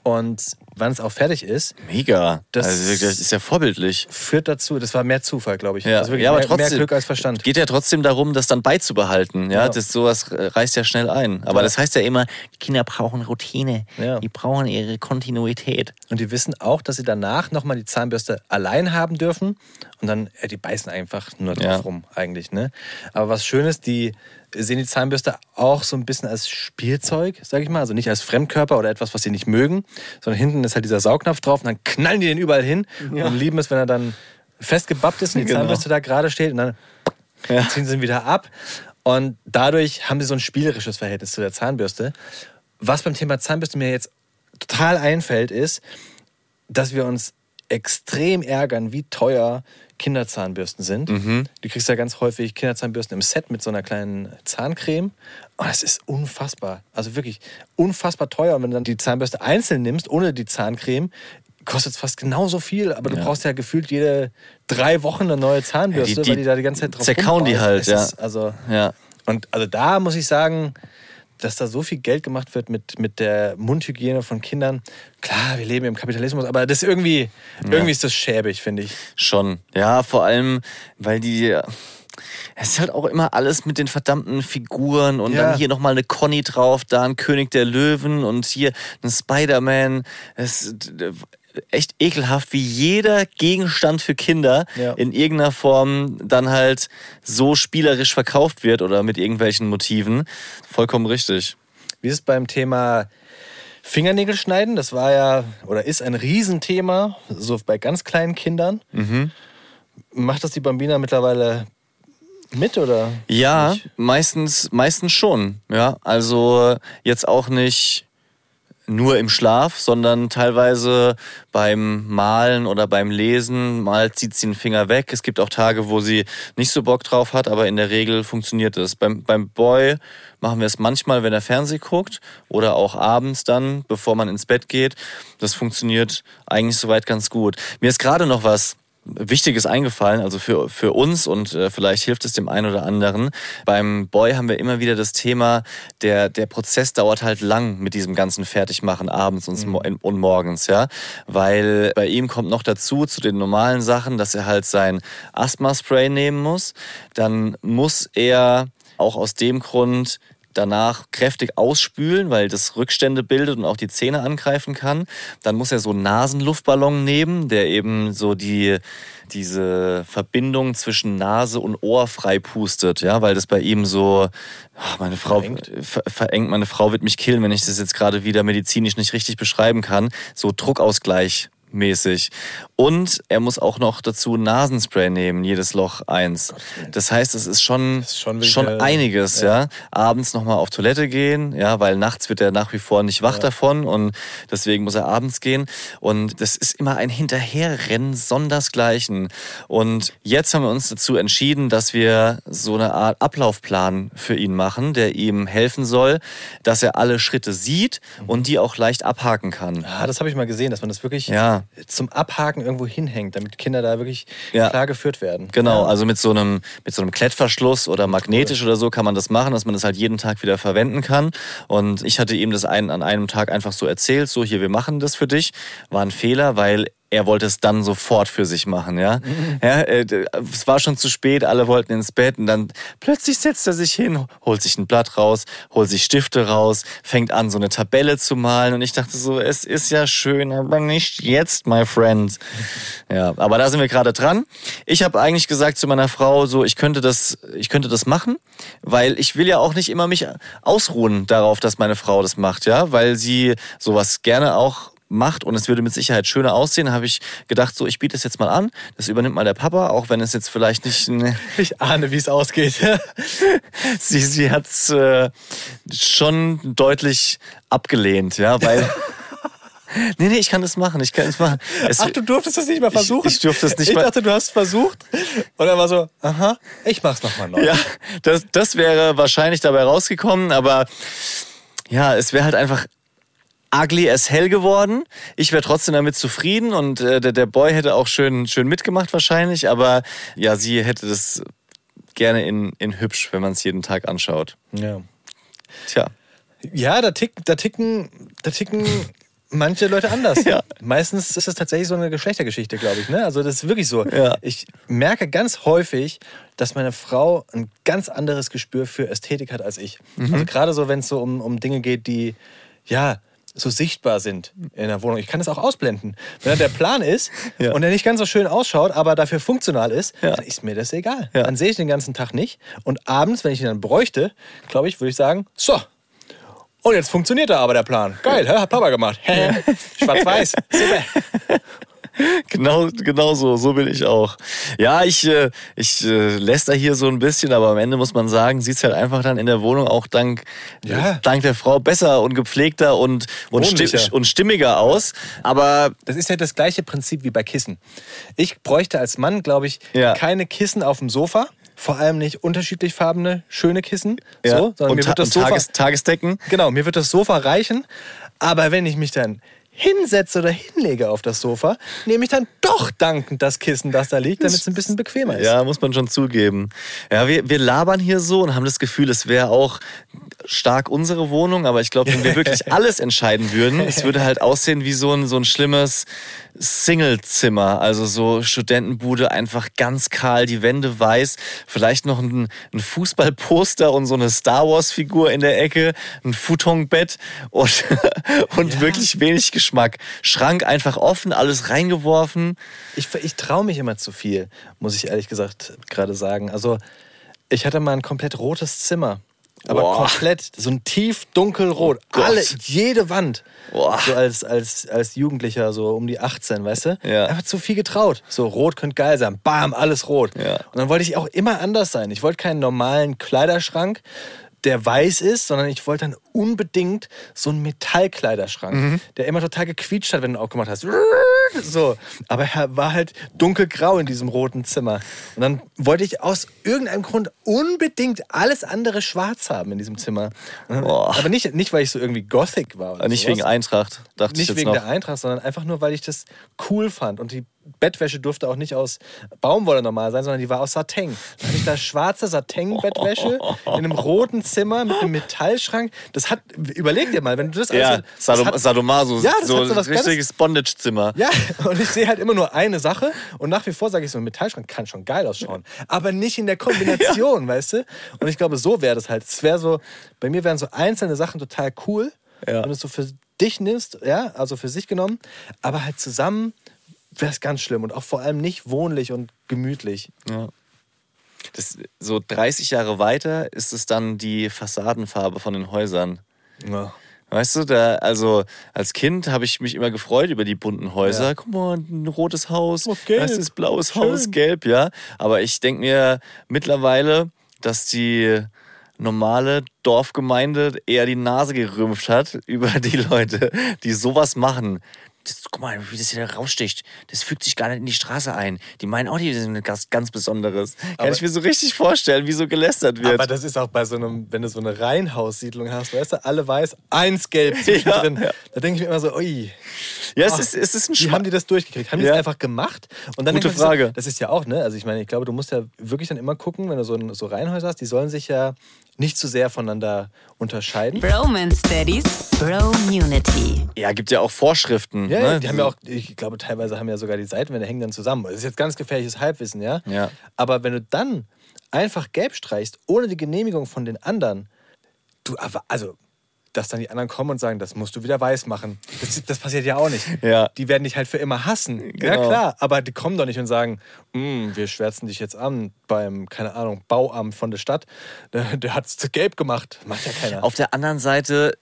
und wann es auch fertig ist. Mega. Das- also wirklich, das ist ja vorbildlich. Führt dazu, das war mehr Zufall, glaube ich. Ja, also wirklich ja aber mehr, trotzdem mehr Glück als Verstand. geht ja trotzdem darum, das dann beizubehalten. Ja, Ja. das sowas reißt ja schnell ein. Aber Ja. das heißt ja immer, die Kinder brauchen Routine. Ja. Die brauchen ihre Kontinuität. Und die wissen auch, dass sie danach nochmal die Zahnbürste allein haben dürfen. Und dann, ja, die beißen einfach nur drauf rum, eigentlich. Ne? Aber was schön ist, die sehen die Zahnbürste auch so ein bisschen als Spielzeug, sag ich mal. Also nicht als Fremdkörper oder etwas, was sie nicht mögen, sondern hinten ist halt dieser Saugnapf drauf und dann knallen die den überall hin und lieben es, wenn er dann festgebappt ist und die Genau. Zahnbürste da gerade steht und dann Ja. ziehen sie ihn wieder ab. Und dadurch haben sie so ein spielerisches Verhältnis zu der Zahnbürste. Was beim Thema Zahnbürste mir jetzt total einfällt, ist, dass wir uns extrem ärgern, wie teuer Kinderzahnbürsten sind. Du kriegst ja ganz häufig Kinderzahnbürsten im Set mit so einer kleinen Zahncreme. Und das ist unfassbar. Also wirklich unfassbar teuer. Und wenn du dann die Zahnbürste einzeln nimmst, ohne die Zahncreme, kostet es fast genauso viel. Aber du Ja. brauchst ja gefühlt jede drei Wochen eine neue Zahnbürste, Ja, die- weil die die da die ganze Zeit drauf zerkauen die halt, Es ja. Ist also, Ja. und also da muss ich sagen, dass da so viel Geld gemacht wird mit, mit der Mundhygiene von Kindern. Klar, wir leben im Kapitalismus, aber das ist irgendwie, irgendwie ist das schäbig, finde ich. Schon. Ja, vor allem, weil die. Es ist halt auch immer alles mit den verdammten Figuren und Ja. dann hier nochmal eine Conny drauf, da ein König der Löwen und hier ein Spider-Man. Es echt ekelhaft, wie jeder Gegenstand für Kinder Ja. in irgendeiner Form dann halt so spielerisch verkauft wird oder mit irgendwelchen Motiven. Vollkommen richtig. Wie ist es beim Thema Fingernägel schneiden? Das war ja oder ist ein Riesenthema, so bei ganz kleinen Kindern. Macht das die Bambina mittlerweile mit oder? Ja, nicht? meistens, meistens schon. Ja, also jetzt auch nicht nur im Schlaf, sondern teilweise beim Malen oder beim Lesen. Mal zieht sie den Finger weg. Es gibt auch Tage, wo sie nicht so Bock drauf hat, aber in der Regel funktioniert es. Beim, beim Boy machen wir es manchmal, wenn er Fernseh guckt oder auch abends dann, bevor man ins Bett geht. Das funktioniert eigentlich soweit ganz gut. Mir ist gerade noch was Wichtiges eingefallen, also für, für uns und äh, vielleicht hilft es dem einen oder anderen. Beim Boy haben wir immer wieder das Thema, der, der Prozess dauert halt lang mit diesem ganzen Fertigmachen abends und, mo- und morgens, ja. Weil bei ihm kommt noch dazu, zu den normalen Sachen, dass er halt sein Asthma-Spray nehmen muss. Dann muss er auch aus dem Grund danach kräftig ausspülen, weil das Rückstände bildet und auch die Zähne angreifen kann. Dann muss er so einen Nasenluftballon nehmen, der eben so die diese Verbindung zwischen Nase und Ohr freipustet, ja, weil das bei ihm so, ach, meine Frau Verengt. ver verengt, meine Frau wird mich killen, wenn ich das jetzt gerade wieder medizinisch nicht richtig beschreiben kann, so Druckausgleich mäßig. Und er muss auch noch dazu Nasenspray nehmen, jedes Loch eins. Das heißt, es ist schon, ist schon schon, einiges, ja. Abends nochmal auf Toilette gehen, ja, weil nachts wird er nach wie vor nicht wach davon und deswegen muss er abends gehen. Und das ist immer ein Hinterherrennen sondersgleichen. Und jetzt haben wir uns dazu entschieden, dass wir so eine Art Ablaufplan für ihn machen, der ihm helfen soll, dass er alle Schritte sieht und die auch leicht abhaken kann. Ah, das habe ich mal gesehen, dass man das wirklich Ja. Zum Abhaken irgendwo hinhängt, damit Kinder da wirklich Ja. klar geführt werden. Genau, Ja. also mit so einem mit so einem Klettverschluss oder magnetisch oder so kann man das machen, dass man das halt jeden Tag wieder verwenden kann. Und ich hatte ihm das ein, an einem Tag einfach so erzählt, so hier, wir machen das für dich. War ein Fehler, weil er wollte es dann sofort für sich machen, ja. ja äh, es war schon zu spät, alle wollten ins Bett und dann plötzlich setzt er sich hin, holt sich ein Blatt raus, holt sich Stifte raus, fängt an, so eine Tabelle zu malen und ich dachte so, es ist ja schön, aber nicht jetzt, my friend. Ja, aber da sind wir gerade dran. Ich habe eigentlich gesagt zu meiner Frau, so ich könnte das, ich könnte das machen, weil ich will ja auch nicht immer mich ausruhen darauf, dass meine Frau das macht, ja, weil sie sowas gerne auch macht und es würde mit Sicherheit schöner aussehen, habe ich gedacht, so ich biete es jetzt mal an. Das übernimmt mal der Papa, auch wenn es jetzt vielleicht nicht ein Ich ahne, wie es ausgeht. sie, sie hat es äh, schon deutlich abgelehnt, ja, weil. nee, nee, ich kann das machen, ich kann es machen. Es, Ach, du durftest das nicht mal versuchen? Ich- ich durfte es nicht Ich mal- dachte, du hast es versucht. Und er war so, aha, ich mach's nochmal neu. ja, das, das wäre wahrscheinlich dabei rausgekommen, aber ja, es wäre halt einfach ugly as hell geworden. Ich wäre trotzdem damit zufrieden und äh, der, der Boy hätte auch schön, schön mitgemacht wahrscheinlich, aber ja, sie hätte das gerne in, in hübsch, wenn man es jeden Tag anschaut. Ja. Tja. Ja, da, tick, da ticken, da ticken manche Leute anders. Ja. Meistens ist das tatsächlich so eine Geschlechtergeschichte, glaube ich. Ne? Also das ist wirklich so. Ja. Ich merke ganz häufig, dass meine Frau ein ganz anderes Gespür für Ästhetik hat als ich. Mhm. Also gerade so, wenn es so um, um Dinge geht, die ja so sichtbar sind in der Wohnung. Ich kann das auch ausblenden. Wenn dann der Plan ist Ja. und er nicht ganz so schön ausschaut, aber dafür funktional ist, Ja. dann ist mir das egal. Ja. Dann sehe ich den ganzen Tag nicht. Und abends, wenn ich ihn dann bräuchte, glaube ich, würde ich sagen, so, und jetzt funktioniert da aber der Plan. Geil, hä? hat Papa gemacht. Schwarz-Weiß. Super. Genau, genau so, so bin ich auch. Ja, ich, äh, ich äh, lässt da hier so ein bisschen, aber am Ende muss man sagen, sieht's halt einfach dann in der Wohnung auch dank, Ja. dank der Frau besser und gepflegter und, und, Wohnlicher. sti und stimmiger aus. Aber Das ist ja das gleiche Prinzip wie bei Kissen. Ich bräuchte als Mann, glaube ich, Ja. keine Kissen auf dem Sofa. Vor allem nicht unterschiedlich farbene, schöne Kissen. ja, So, sondern und, mir wird das Sofa. Tages Tagesdecken. Genau, mir wird das Sofa reichen. Aber wenn ich mich dann hinsetze oder hinlege auf das Sofa, nehme ich dann doch dankend das Kissen, das da liegt, damit es ein bisschen bequemer ist. Ja, muss man schon zugeben. Ja, wir, wir labern hier so und haben das Gefühl, es wäre auch stark unsere Wohnung, aber ich glaube, wenn wir wirklich alles entscheiden würden, es würde halt aussehen wie so ein, so ein schlimmes Singlezimmer, also so Studentenbude, einfach ganz kahl, die Wände weiß, vielleicht noch ein, ein Fußballposter und so eine Star Wars-Figur in der Ecke, ein Futonbett und, und wirklich wenig Geschmack. Schrank einfach offen, alles reingeworfen. Ich, ich traue mich immer zu viel, muss ich ehrlich gesagt gerade sagen. Also, ich hatte mal ein komplett rotes Zimmer. Aber Boah. komplett, so ein tief dunkelrot. Gott. Alle, jede Wand. Boah. So als, als, als Jugendlicher, so um die 18, weißt du? Ja. Einfach zu viel getraut. So, rot könnte geil sein. Bam, alles rot. Ja. Und dann wollte ich auch immer anders sein. Ich wollte keinen normalen Kleiderschrank, der weiß ist, sondern ich wollte dann unbedingt so einen Metallkleiderschrank, Mhm. der immer total gequietscht hat, wenn du ihn aufgemacht hast. So. Aber er war halt dunkelgrau in diesem roten Zimmer. Und dann wollte ich aus irgendeinem Grund unbedingt alles andere schwarz haben in diesem Zimmer. Dann-. Aber nicht, nicht, weil ich so irgendwie Gothic war. Oder Nicht sowas. wegen Eintracht, dachte ich Nicht wegen noch. der Eintracht, sondern einfach nur, weil ich das cool fand. Und die Bettwäsche durfte auch nicht aus Baumwolle normal sein, sondern die war aus Satin. Dann hatte ich da schwarze Satin-Bettwäsche in einem roten Zimmer mit einem Metallschrank. Das hat, überleg dir mal, wenn du das Ja, alles- das Sadom hat- Sadomaso, Ja, das so hat so was richtiges Bondage-Zimmer. ja, und ich sehe halt immer nur eine Sache und nach wie vor sage ich so, ein Metallschrank kann schon geil ausschauen, aber nicht in der Kombination, weißt du? Und ich glaube, so wäre das halt. Es wäre so, bei mir wären so einzelne Sachen total cool, Ja. wenn du es so für dich nimmst, ja, also für sich genommen, aber halt zusammen wäre es ganz schlimm und auch vor allem nicht wohnlich und gemütlich. Ja. Das, so 30 Jahre weiter ist es dann die Fassadenfarbe von den Häusern. Ja. Weißt du, da, also als Kind habe ich mich immer gefreut über die bunten Häuser. Ja. Guck mal, ein rotes Haus, Oh, gelb. das ist blaues Schön. Haus, gelb, ja. Aber ich denke mir mittlerweile, dass die normale Dorfgemeinde eher die Nase gerümpft hat über die Leute, die sowas machen. Das, guck mal, wie das hier raussticht. Das fügt sich gar nicht in die Straße ein. Die meinen auch, die sind ganz, ganz Besonderes. Kann Aber- ich mir so richtig vorstellen, wie so gelästert wird. Aber das ist auch bei so einem, wenn du so eine Reihenhaussiedlung hast, weißt du, alle weiß, eins gelb. Ja, ja. Da denke ich mir immer so, ui, ja, es Ah, ist, es ist ein Wie Schma haben die das durchgekriegt? Haben die Ja. das einfach gemacht? Und dann Gute Frage. So, das ist ja auch, ne? Also ich meine, ich glaube, du musst ja wirklich dann immer gucken, wenn du so, ein- so Reihenhäuser hast, die sollen sich ja nicht zu sehr voneinander unterscheiden. Bromance Daddies, Bromunity. Ja, gibt ja auch Vorschriften. Ja, ne? die haben ja auch, ich glaube, teilweise haben ja sogar die Seitenwände hängen dann zusammen. Das ist jetzt ganz gefährliches Halbwissen, ja? Ja. Aber wenn du dann einfach gelb streichst, ohne die Genehmigung von den anderen, du, aber- also, dass dann die anderen kommen und sagen, das musst du wieder weiß machen. Das, das passiert ja auch nicht. Ja. Die werden dich halt für immer hassen. Ja, Genau. klar. Aber die kommen doch nicht und sagen, "Mm, wir schwärzen dich jetzt an beim, keine Ahnung, Bauamt von der Stadt. Der, der hat es gelb gemacht. Macht ja keiner. Auf der anderen Seite,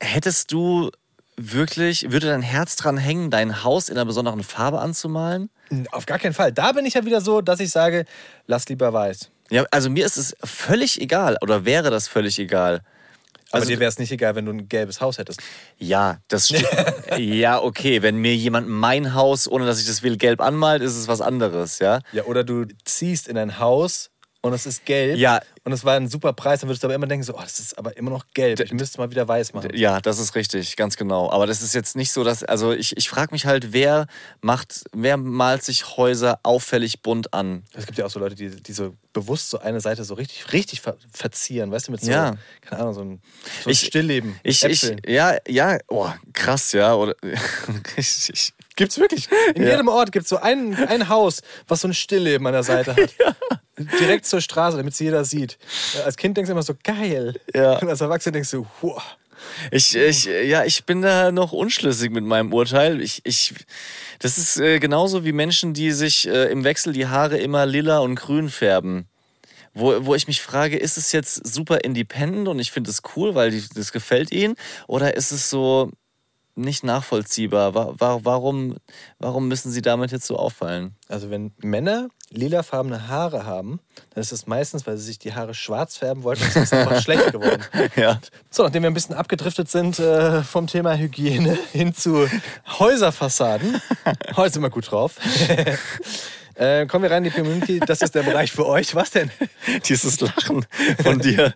hättest du wirklich, würde dein Herz dran hängen, dein Haus in einer besonderen Farbe anzumalen? Auf gar keinen Fall. Da bin ich ja wieder so, dass ich sage, lass lieber weiß. Ja, also mir ist es völlig egal oder wäre das völlig egal. Aber Also- dir wäre es nicht egal, wenn du ein gelbes Haus hättest. Ja, das stimmt. ja, okay, wenn mir jemand mein Haus, ohne dass ich das will, gelb anmalt, ist es was anderes, ja? Ja, oder du ziehst in ein Haus und es ist gelb. Ja. Und es war ein super Preis, dann würdest du aber immer denken, so, oh, das ist aber immer noch gelb. Ich müsste mal wieder weiß machen. Ja, das ist richtig, ganz genau. Aber das ist jetzt nicht so, dass, also ich, ich frage mich halt, wer macht, wer malt sich Häuser auffällig bunt an? Es gibt ja auch so Leute, die, die so bewusst so eine Seite so richtig, richtig ver verzieren, weißt du, mit so, Ja. keine Ahnung, so ein, so ein Ich- Stillleben. Ich, ich, ja, ja, oh, krass, ja, oder, richtig. Gibt's wirklich. In Ja. jedem Ort gibt es so ein, ein Haus, was so ein Stillleben an der Seite hat. Direkt zur Straße, damit es jeder sieht. Ja, Als Kind denkst du immer so, geil. Ja. Und als Erwachsener denkst du, wow. Ich, ich, ja, ich bin da noch unschlüssig mit meinem Urteil. Ich, ich, das ist äh, genauso wie Menschen, die sich äh, im Wechsel die Haare immer lila und grün färben. Wo, wo ich mich frage, ist es jetzt super independent und ich finde es cool, weil die, das gefällt ihnen? Oder ist es so nicht nachvollziehbar? Wa- wa- Warum, warum müssen sie damit jetzt so auffallen? Also wenn Männer lilafarbene Haare haben, dann ist es meistens, weil sie sich die Haare schwarz färben wollten, und es ist einfach schlecht geworden. Ja. So, nachdem wir ein bisschen abgedriftet sind äh, vom Thema Hygiene hin zu Häuserfassaden. Heute sind wir gut drauf. äh, kommen wir rein in die Community. Das ist der Bereich für euch. Was denn? Dieses Lachen von dir,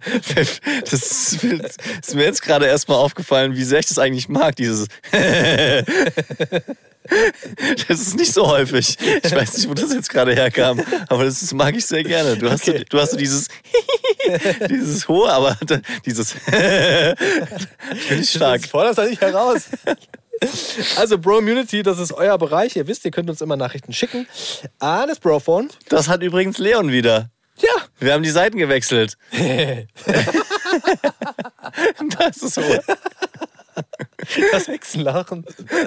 das ist, mir jetzt gerade erstmal aufgefallen, wie sehr ich das eigentlich mag, dieses. Das ist nicht so häufig. Ich weiß nicht, wo das jetzt gerade herkam, aber das mag ich sehr gerne. Du hast, so, du hast dieses, dieses hohe, aber dieses finde ich stark. Das fordert das nicht heraus. Also Bro-Immunity, das ist euer Bereich. Ihr wisst, ihr könnt uns immer Nachrichten schicken an das Brophone. Das hat übrigens Leon wieder. Ja. Wir haben die Seiten gewechselt. Das ist so. Das Hexenlachen.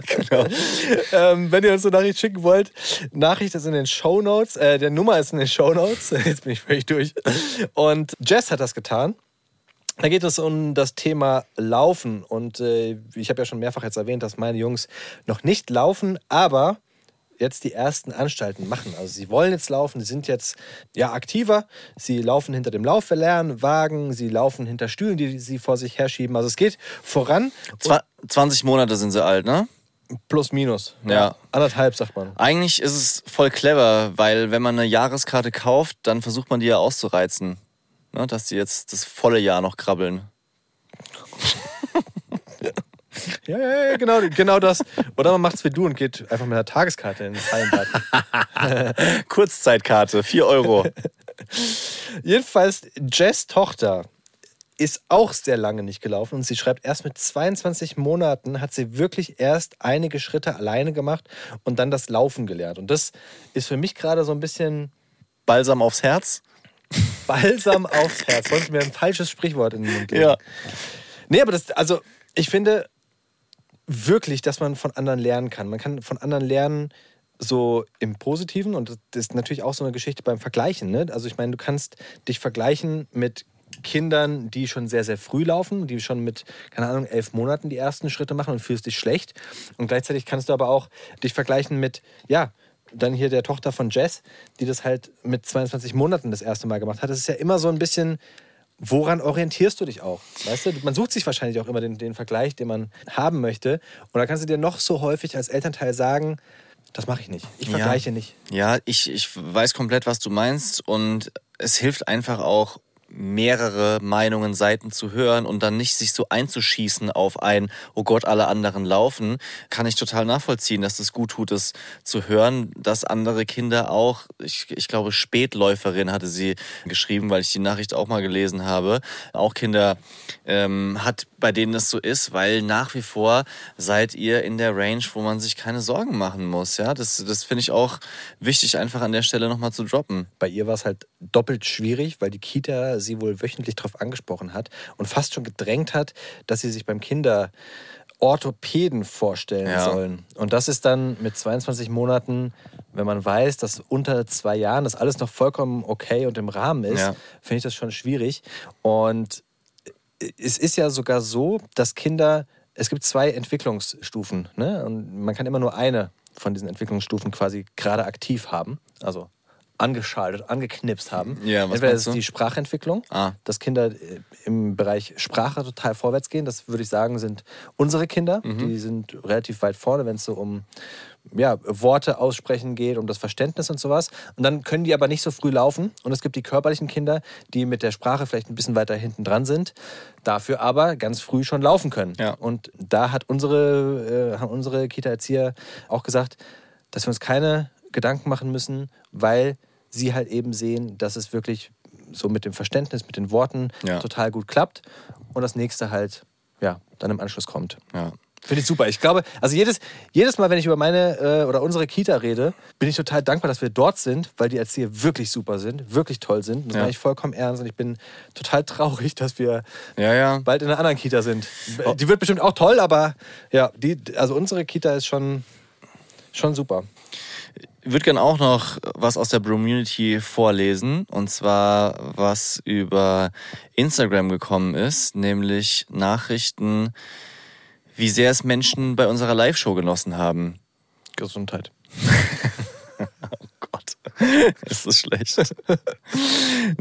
Genau. ähm, wenn ihr uns eine Nachricht schicken wollt, Nachricht ist in den Shownotes. Äh, der Nummer ist in den Shownotes. Jetzt bin ich völlig durch. Und Jess hat das getan. Da geht es um das Thema Laufen. Und äh, ich habe ja schon mehrfach jetzt erwähnt, dass meine Jungs noch nicht laufen, aber jetzt die ersten Anstalten machen. Also sie wollen jetzt laufen, sie sind jetzt ja aktiver. Sie laufen hinter dem Laufverlernwagen, sie laufen hinter Stühlen, die sie vor sich herschieben. Also es geht voran. Zwa 20 Monate sind sie alt, ne? Plus, minus. Ja. Anderthalb, sagt man. Eigentlich ist es voll clever, weil wenn man eine Jahreskarte kauft, dann versucht man die ja auszureizen. Ne, dass die jetzt das volle Jahr noch krabbeln. Ja, ja, ja, genau, genau das. Oder man macht es wie du und geht einfach mit einer Tageskarte ins Hallenbad. Kurzzeitkarte, 4 Euro. Jedenfalls, Jess Tochter ist auch sehr lange nicht gelaufen und sie schreibt, erst mit 22 Monaten hat sie wirklich erst einige Schritte alleine gemacht und dann das Laufen gelernt. Und das ist für mich gerade so ein bisschen Balsam aufs Herz. Balsam aufs Herz. Du mir ein falsches Sprichwort in den Mund legen? Ja. Nee, aber das, also ich finde wirklich, dass man von anderen lernen kann. Man kann von anderen lernen, so im Positiven und das ist natürlich auch so eine Geschichte beim Vergleichen. Ne? Also ich meine, du kannst dich vergleichen mit Kindern, die schon sehr, sehr früh laufen, die schon mit, keine Ahnung, elf Monaten die ersten Schritte machen und fühlst dich schlecht. Und gleichzeitig kannst du aber auch dich vergleichen mit, ja, dann hier der Tochter von Jess, die das halt mit 22 Monaten das erste Mal gemacht hat. Das ist ja immer so ein bisschen, woran orientierst du dich auch? Weißt du, man sucht sich wahrscheinlich auch immer den, den Vergleich, den man haben möchte. Und da kannst du dir noch so häufig als Elternteil sagen, das mache ich nicht. Ich vergleiche ja. nicht. Ja, ich, ich weiß komplett, was du meinst und es hilft einfach auch, mehrere Meinungen, Seiten zu hören und dann nicht sich so einzuschießen auf ein, oh Gott, alle anderen laufen, kann ich total nachvollziehen, dass es gut tut, es zu hören, dass andere Kinder auch, ich, ich glaube, Spätläuferin hatte sie geschrieben, weil ich die Nachricht auch mal gelesen habe, auch Kinder ähm, hat, bei denen es so ist, weil nach wie vor seid ihr in der Range, wo man sich keine Sorgen machen muss. Ja, das, das finde ich auch wichtig, einfach an der Stelle nochmal zu droppen. Bei ihr war es halt doppelt schwierig, weil die Kita sie wohl wöchentlich darauf angesprochen hat und fast schon gedrängt hat, dass sie sich beim Kinderorthopäden vorstellen Ja. sollen. Und das ist dann mit 22 Monaten, wenn man weiß, dass unter zwei Jahren das alles noch vollkommen okay und im Rahmen ist, Ja. finde ich das schon schwierig. Und es ist ja sogar so, dass Kinder, es gibt zwei Entwicklungsstufen. Ne? Und man kann immer nur eine von diesen Entwicklungsstufen quasi gerade aktiv haben. Also angeschaltet, angeknipst haben. Ja, was Entweder ist du? die Sprachentwicklung, Ah. dass Kinder äh, im Bereich Sprache total vorwärts gehen. Das würde ich sagen, sind unsere Kinder. Mhm. Die sind relativ weit vorne, wenn es so um ja, Worte aussprechen geht, um das Verständnis und sowas. Und dann können die aber nicht so früh laufen. Und es gibt die körperlichen Kinder, die mit der Sprache vielleicht ein bisschen weiter hinten dran sind, dafür aber ganz früh schon laufen können. Ja. Und da hat unsere, äh, haben unsere Kita-Erzieher auch gesagt, dass wir uns keine Gedanken machen müssen, weil sie halt eben sehen, dass es wirklich so mit dem Verständnis, mit den Worten Ja. total gut klappt und das nächste halt ja, dann im Anschluss kommt. Ja. Finde ich super. Ich glaube, also jedes, jedes Mal, wenn ich über meine äh, oder unsere Kita rede, bin ich total dankbar, dass wir dort sind, weil die Erzieher wirklich super sind, wirklich toll sind. Das Ja. meine ich vollkommen ernst und ich bin total traurig, dass wir Ja, ja. bald in einer anderen Kita sind. Die wird bestimmt auch toll, aber ja, die, also unsere Kita ist schon, schon super. Ich würde gerne auch noch was aus der Bromunity vorlesen. Und zwar, was über Instagram gekommen ist, nämlich Nachrichten, wie sehr es Menschen bei unserer Live-Show genossen haben. Gesundheit. Gott, ist das schlecht.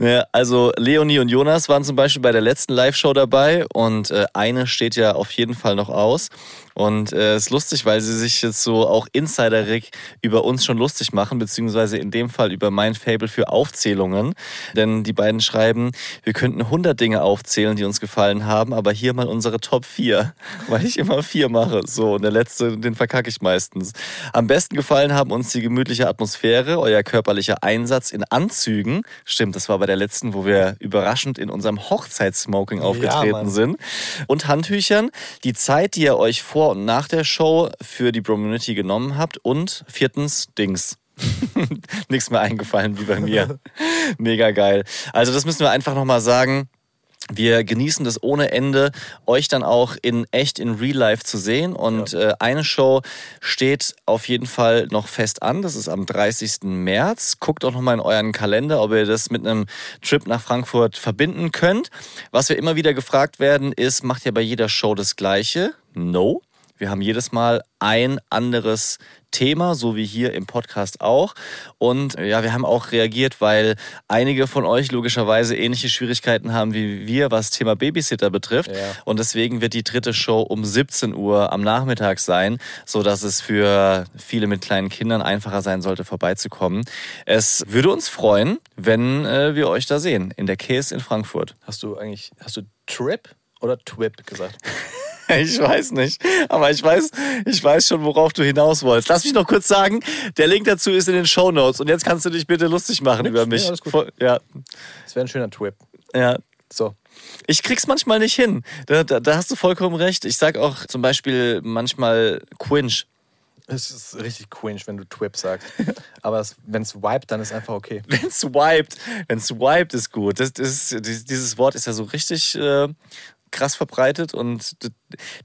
ja, also Leonie und Jonas waren zum Beispiel bei der letzten Live-Show dabei und äh, eine steht ja auf jeden Fall noch aus. Und es äh, ist lustig, weil sie sich jetzt so auch insiderig über uns schon lustig machen, beziehungsweise in dem Fall über mein Fable für Aufzählungen. Denn die beiden schreiben, wir könnten 100 Dinge aufzählen, die uns gefallen haben, aber hier mal unsere Top 4, weil ich immer vier mache. So, und der letzte, den verkacke ich meistens. Am besten gefallen haben uns die gemütliche Atmosphäre, euer körperlicher Einsatz in Anzügen. Stimmt, das war bei der letzten, wo wir überraschend in unserem Hochzeitssmoking aufgetreten Mann. sind. Und Handtüchern, die Zeit, die ihr euch vor und nach der Show für die Bromunity genommen habt. Und viertens, Dings. Nichts mehr eingefallen wie bei mir. Mega geil. Also das müssen wir einfach nochmal sagen. Wir genießen das ohne Ende, euch dann auch in echt in Real Life zu sehen. Und äh, eine Show steht auf jeden Fall noch fest an. Das ist am 30. März. Guckt auch nochmal in euren Kalender, ob ihr das mit einem Trip nach Frankfurt verbinden könnt. Was wir immer wieder gefragt werden, ist, macht ihr bei jeder Show das Gleiche? No. Wir haben jedes Mal ein anderes Thema, so wie hier im Podcast auch. Und ja, wir haben auch reagiert, weil einige von euch logischerweise ähnliche Schwierigkeiten haben wie wir, was Thema Babysitter betrifft. Ja. Und deswegen wird die dritte Show um 17 Uhr am Nachmittag sein, so dass es für viele mit kleinen Kindern einfacher sein sollte, vorbeizukommen. Es würde uns freuen, wenn äh, wir euch da sehen, in der Case in Frankfurt. Hast du eigentlich, hast du Trip oder Twip gesagt? Ich weiß nicht, aber ich weiß, ich weiß schon, worauf du hinaus wolltest. Lass mich noch kurz sagen, der Link dazu ist in den Show Notes und jetzt kannst du dich bitte lustig machen über mich. nee, alles gut. Ja, Das wäre ein schöner Twip. ja. So. Ich krieg's manchmal nicht hin. Da, da, da hast du vollkommen recht. Ich sag auch zum Beispiel manchmal Quinch. Es ist richtig cringe, wenn du Twip sagst. Aber wenn es wiped, dann ist einfach okay. Wenn's wiped, wenn's wiped ist gut. Das, das ist, dieses- dieses Wort ist ja so richtig äh, krass verbreitet und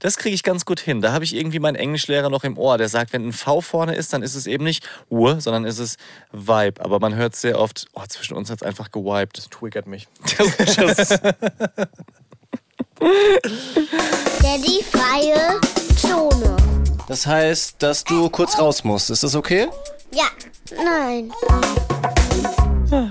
das kriege ich ganz gut hin. Da habe ich irgendwie meinen Englischlehrer noch im Ohr, der sagt, wenn ein V vorne ist, dann ist es eben nicht Ur, sondern ist es Vibe. Aber man hört sehr oft, oh, zwischen uns hat's einfach gewiped. Das triggert mich. Das, das, Daddy freie Zone. Das heißt, dass du kurz raus musst. Ist das okay? Ja, nein.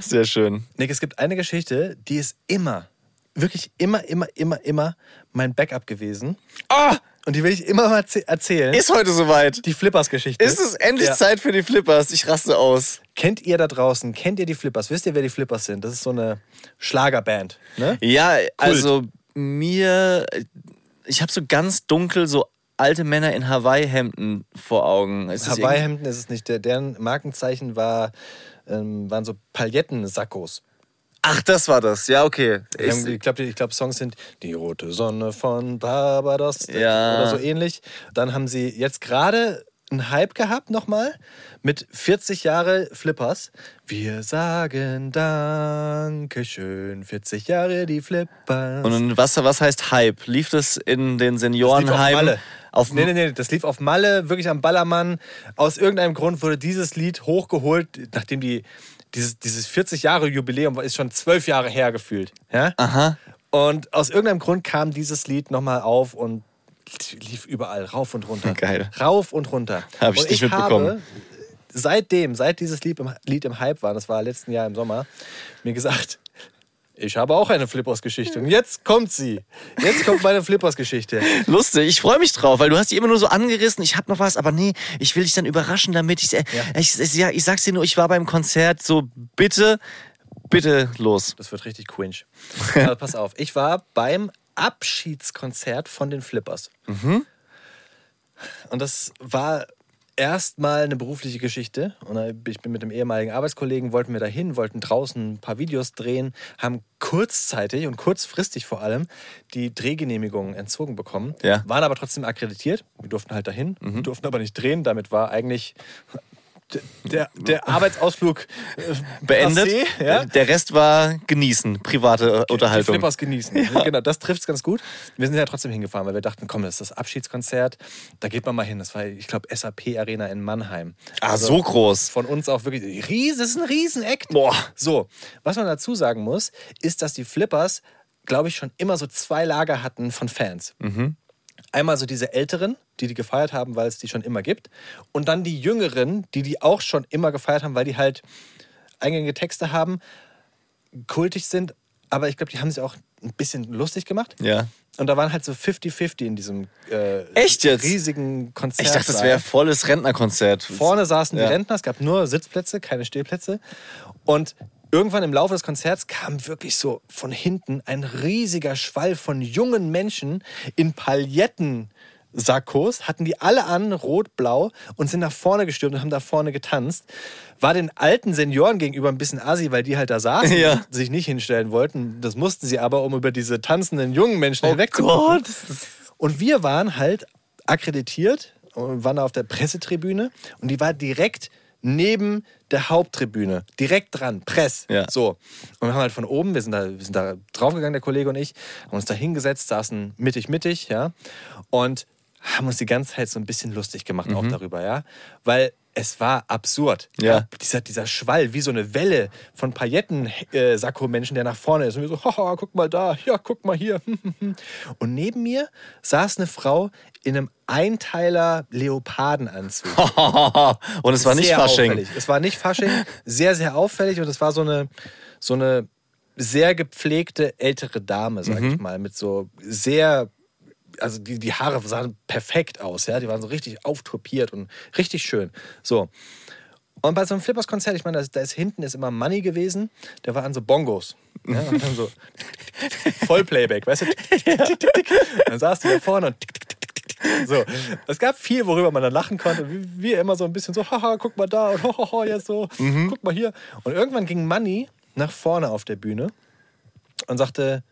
sehr schön. Nick, es gibt eine Geschichte, die ist immer, wirklich immer, immer, immer, immer mein Backup gewesen. Ah, Und die will ich immer mal erzäh- erzählen. ist heute soweit. die Flippers-Geschichte. Ist es endlich Ja. Zeit für die Flippers? Ich raste aus. Kennt ihr da draußen, kennt ihr die Flippers? Wisst ihr, wer die Flippers sind? Das ist so eine Schlagerband. Ne? Ja, also mir, ich habe so ganz dunkel so alte Männer in Hawaii-Hemden vor Augen. Hawaii-Hemden ist es nicht. Der, deren Markenzeichen war, ähm, waren so Palettensackos. Ach, das war das. Ja, okay. Haben- Ich glaube, ich glaub, Songs sind Die rote Sonne von Barbados Ja. oder so ähnlich. Dann haben sie jetzt gerade einen Hype gehabt nochmal mit 40 Jahre Flippers. Wir sagen Dankeschön, 40 Jahre die Flippers. Und was, was heißt Hype? Lief das in den Das lief auf Seniorenheimen? Malle. Auf nee, nee, nee, das lief auf Malle, wirklich am Ballermann. Aus irgendeinem Grund wurde dieses Lied hochgeholt, nachdem die, dieses, dieses 40 Jahre Jubiläum war- ist schon zwölf Jahre her gefühlt. Ja? Aha. Und aus irgendeinem Grund kam dieses Lied nochmal auf und lief überall rauf und runter. Geil. Rauf und runter. Hab ich und nicht mitbekommen. Seitdem, seit dieses Lied im, Lied im Hype war, das war letzten Jahr im Sommer, mir gesagt, ich habe auch eine Flippers-Geschichte. Und jetzt kommt sie. Jetzt kommt meine Flippers-Geschichte. Lustig, ich freue mich drauf, weil du hast die immer nur so angerissen, ich habe noch was, aber nee, ich will dich dann überraschen damit. Ich, äh, ich, ich, ja, ich sag's dir nur, ich war beim Konzert, so bitte, bitte los. Das wird richtig cringe. Aber pass auf, ich war beim Abschiedskonzert von den Flippers. Und das war erstmal eine berufliche Geschichte. Und ich bin mit einem ehemaligen Arbeitskollegen, wollten wir dahin, wollten draußen ein paar Videos drehen, haben kurzzeitig und kurzfristig vor allem die Drehgenehmigung entzogen bekommen, Ja. waren aber trotzdem akkreditiert. Wir durften halt dahin, durften aber nicht drehen. Damit war eigentlich der, der, Arbeitsausflug äh, Beendet. passé, ja? Der Rest war genießen, private Die Unterhaltung. Flippers genießen. Genau, das trifft es ganz gut. Wir sind ja trotzdem hingefahren, weil wir dachten, komm, das ist das Abschiedskonzert. Da geht man mal hin. Das war, ich glaube, SAP Arena in Mannheim. Ah, so groß. Von uns auch wirklich. Ries, das ist ein Riesenakt. Boah. So, was man dazu sagen muss, ist, dass die Flippers, glaube ich, schon immer so zwei Lager hatten von Fans. Einmal so diese Älteren, die die gefeiert haben, weil es die schon immer gibt. Und dann die Jüngeren, die die auch schon immer gefeiert haben, weil die halt eingängige Texte haben, kultig sind. Aber ich glaube, die haben sich auch ein bisschen lustig gemacht. Ja. Und da waren halt so 50-50 in diesem äh, Echt jetzt? riesigen Konzert. Ich dachte, das wäre volles Rentnerkonzert. Vorne saßen Ja. die Rentner, es gab nur Sitzplätze, keine Stehplätze. Und irgendwann im Laufe des Konzerts kam wirklich so von hinten ein riesiger Schwall von jungen Menschen in Palettensakkos, hatten die alle an, rot-blau, und sind nach vorne gestürmt und haben da vorne getanzt. War den alten Senioren gegenüber ein bisschen assi, weil die halt da saßen Ja. und sich nicht hinstellen wollten. Das mussten sie aber, um über diese tanzenden jungen Menschen Oh hinwegzukommen. Gott. Und wir waren halt akkreditiert und waren auf der Pressetribüne und die war direkt neben der Haupttribüne, direkt dran, Press. Ja. So. Und wir haben halt von oben, wir sind da, wir sind da draufgegangen, der Kollege und ich, haben uns da hingesetzt, saßen mittig, mittig, ja, und haben uns die ganze Zeit so ein bisschen lustig gemacht auch darüber, ja, weil es war absurd. Mhm. Ja. Dieser, dieser Schwall, wie so eine Welle von Pailletten-Sakko-Menschen, der nach vorne ist. Und wir so, haha, guck mal da, ja, guck mal hier. Und neben mir saß eine Frau in einem Einteiler Leopardenanzug. Und es war nicht sehr Fasching. Auffällig. Es war nicht Fasching, sehr, sehr auffällig und es war so eine, so eine sehr gepflegte ältere Dame, sag ich mal, mit so sehr, also die, die Haare sahen perfekt aus, ja, die waren so richtig auftopiert und richtig schön. So. Und bei so einem Flippers-Konzert, ich meine, da ist, da ist hinten ist immer Money gewesen, der war an so Bongos. Ja, und dann so Vollplayback, weißt du? Dann saß die da vorne und tick, tick, So, es gab viel, worüber man dann lachen konnte. Wie wir immer so ein bisschen so, haha, guck mal da und hohoho, jetzt so, guck mal hier. Und irgendwann ging Manny nach vorne auf der Bühne und sagte,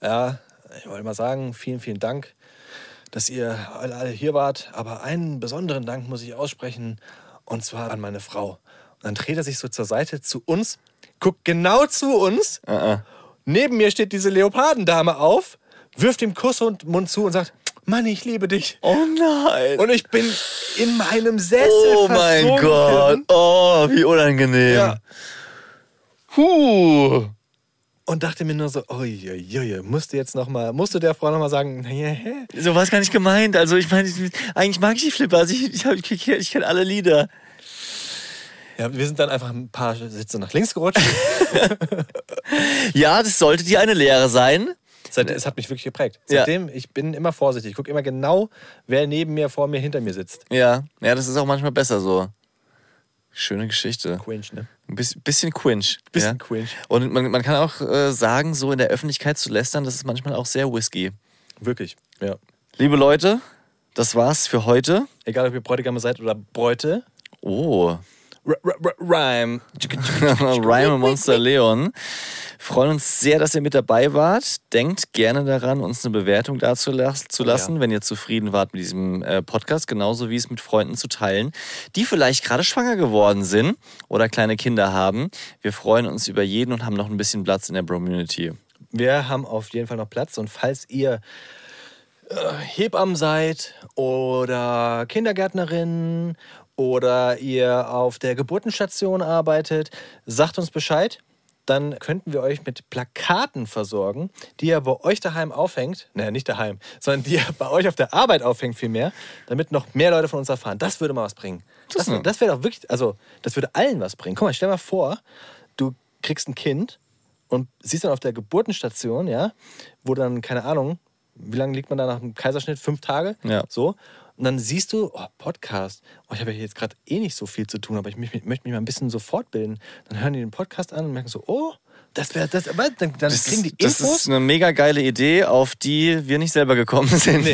ja, ich wollte mal sagen, vielen, vielen Dank, dass ihr alle alle hier wart. Aber einen besonderen Dank muss ich aussprechen und zwar an meine Frau. Und dann dreht er sich so zur Seite zu uns, guckt genau zu uns. Neben mir steht diese Leopardendame auf, wirft ihm Kuss und Mund zu und sagt, Mann, ich liebe dich. Oh nein. Und ich bin in meinem Sessel oh mein. Gott. Oh, wie unangenehm. Ja. Huh. Und dachte mir nur so, uiuiui, musste jetzt noch mal, musste der Frau noch mal sagen, nee, So war es gar nicht gemeint. Also ich meine, ich- eigentlich mag ich die Flippers. Ich, ich, ich, ich, ich kenne alle Lieder. Ja, wir sind dann einfach ein paar Sitze nach links gerutscht. Ja, das sollte dir eine Lehre sein. Seitdem, es hat mich wirklich geprägt. Ja. Seitdem, ich bin immer vorsichtig. Ich gucke immer genau, wer neben mir, vor mir, hinter mir sitzt. Ja, ja, das ist auch manchmal besser so. Schöne Geschichte. Quinch, ne? Ein bisschen, quinch. Bisschen ja. quinch. Und man, man kann auch äh, sagen, so in der Öffentlichkeit zu lästern, das ist manchmal auch sehr whisky. Wirklich, ja. Liebe Leute, das war's für heute. Egal, ob ihr Bräutigame seid oder Bräute. Oh, Rhyme. Rhyme und Monster Leon. Freuen uns sehr, dass ihr mit dabei wart. Denkt gerne daran, uns eine Bewertung dazu zu lassen, wenn ihr zufrieden wart mit diesem äh, Podcast, genauso wie es mit Freunden zu teilen, die vielleicht gerade schwanger geworden sind oder kleine Kinder haben. Wir freuen uns über jeden und haben noch ein bisschen Platz in der Bromunity. Wir haben auf jeden Fall noch Platz und falls ihr äh, Hebammen seid oder Kindergärtnerin oder ihr auf der Geburtenstation arbeitet, sagt uns Bescheid. Dann könnten wir euch mit Plakaten versorgen, die ihr bei euch daheim aufhängt. Naja, nicht daheim, sondern die ihr bei euch auf der Arbeit aufhängt vielmehr, damit noch mehr Leute von uns erfahren. Das würde mal was bringen. Das, das wäre doch wirklich, also das würde allen was bringen. Guck mal, stell mal vor, du kriegst ein Kind und siehst dann auf der Geburtenstation, ja, wo dann, keine Ahnung, wie lange liegt man da nach dem Kaiserschnitt? Fünf Tage? Ja. So. Und dann siehst du, oh, Podcast. Oh, ich habe ja jetzt gerade eh nicht so viel zu tun, aber ich möchte mich, mal ein bisschen so fortbilden. Dann hören die den Podcast an und merken so, oh, das wäre das. Aber dann, dann kriegen die das Infos. ist eine mega geile Idee, auf die wir nicht selber gekommen sind,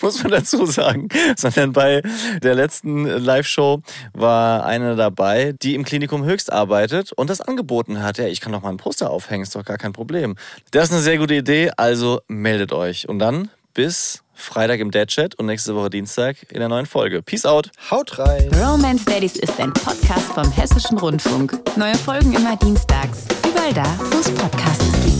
muss man dazu sagen. Sondern bei der letzten Live-Show war eine dabei, die im Klinikum Höchst arbeitet und das angeboten hat. Ja, ich kann doch mal ein Poster aufhängen, ist doch gar kein Problem. Das ist eine sehr gute Idee, also meldet euch. Und dann bis Freitag im Dead Chat und nächste Woche Dienstag in der neuen Folge. Peace out. Haut rein. Romance Daddies ist ein Podcast vom Hessischen Rundfunk. Neue Folgen immer dienstags. Überall da, wo es Podcasts gibt.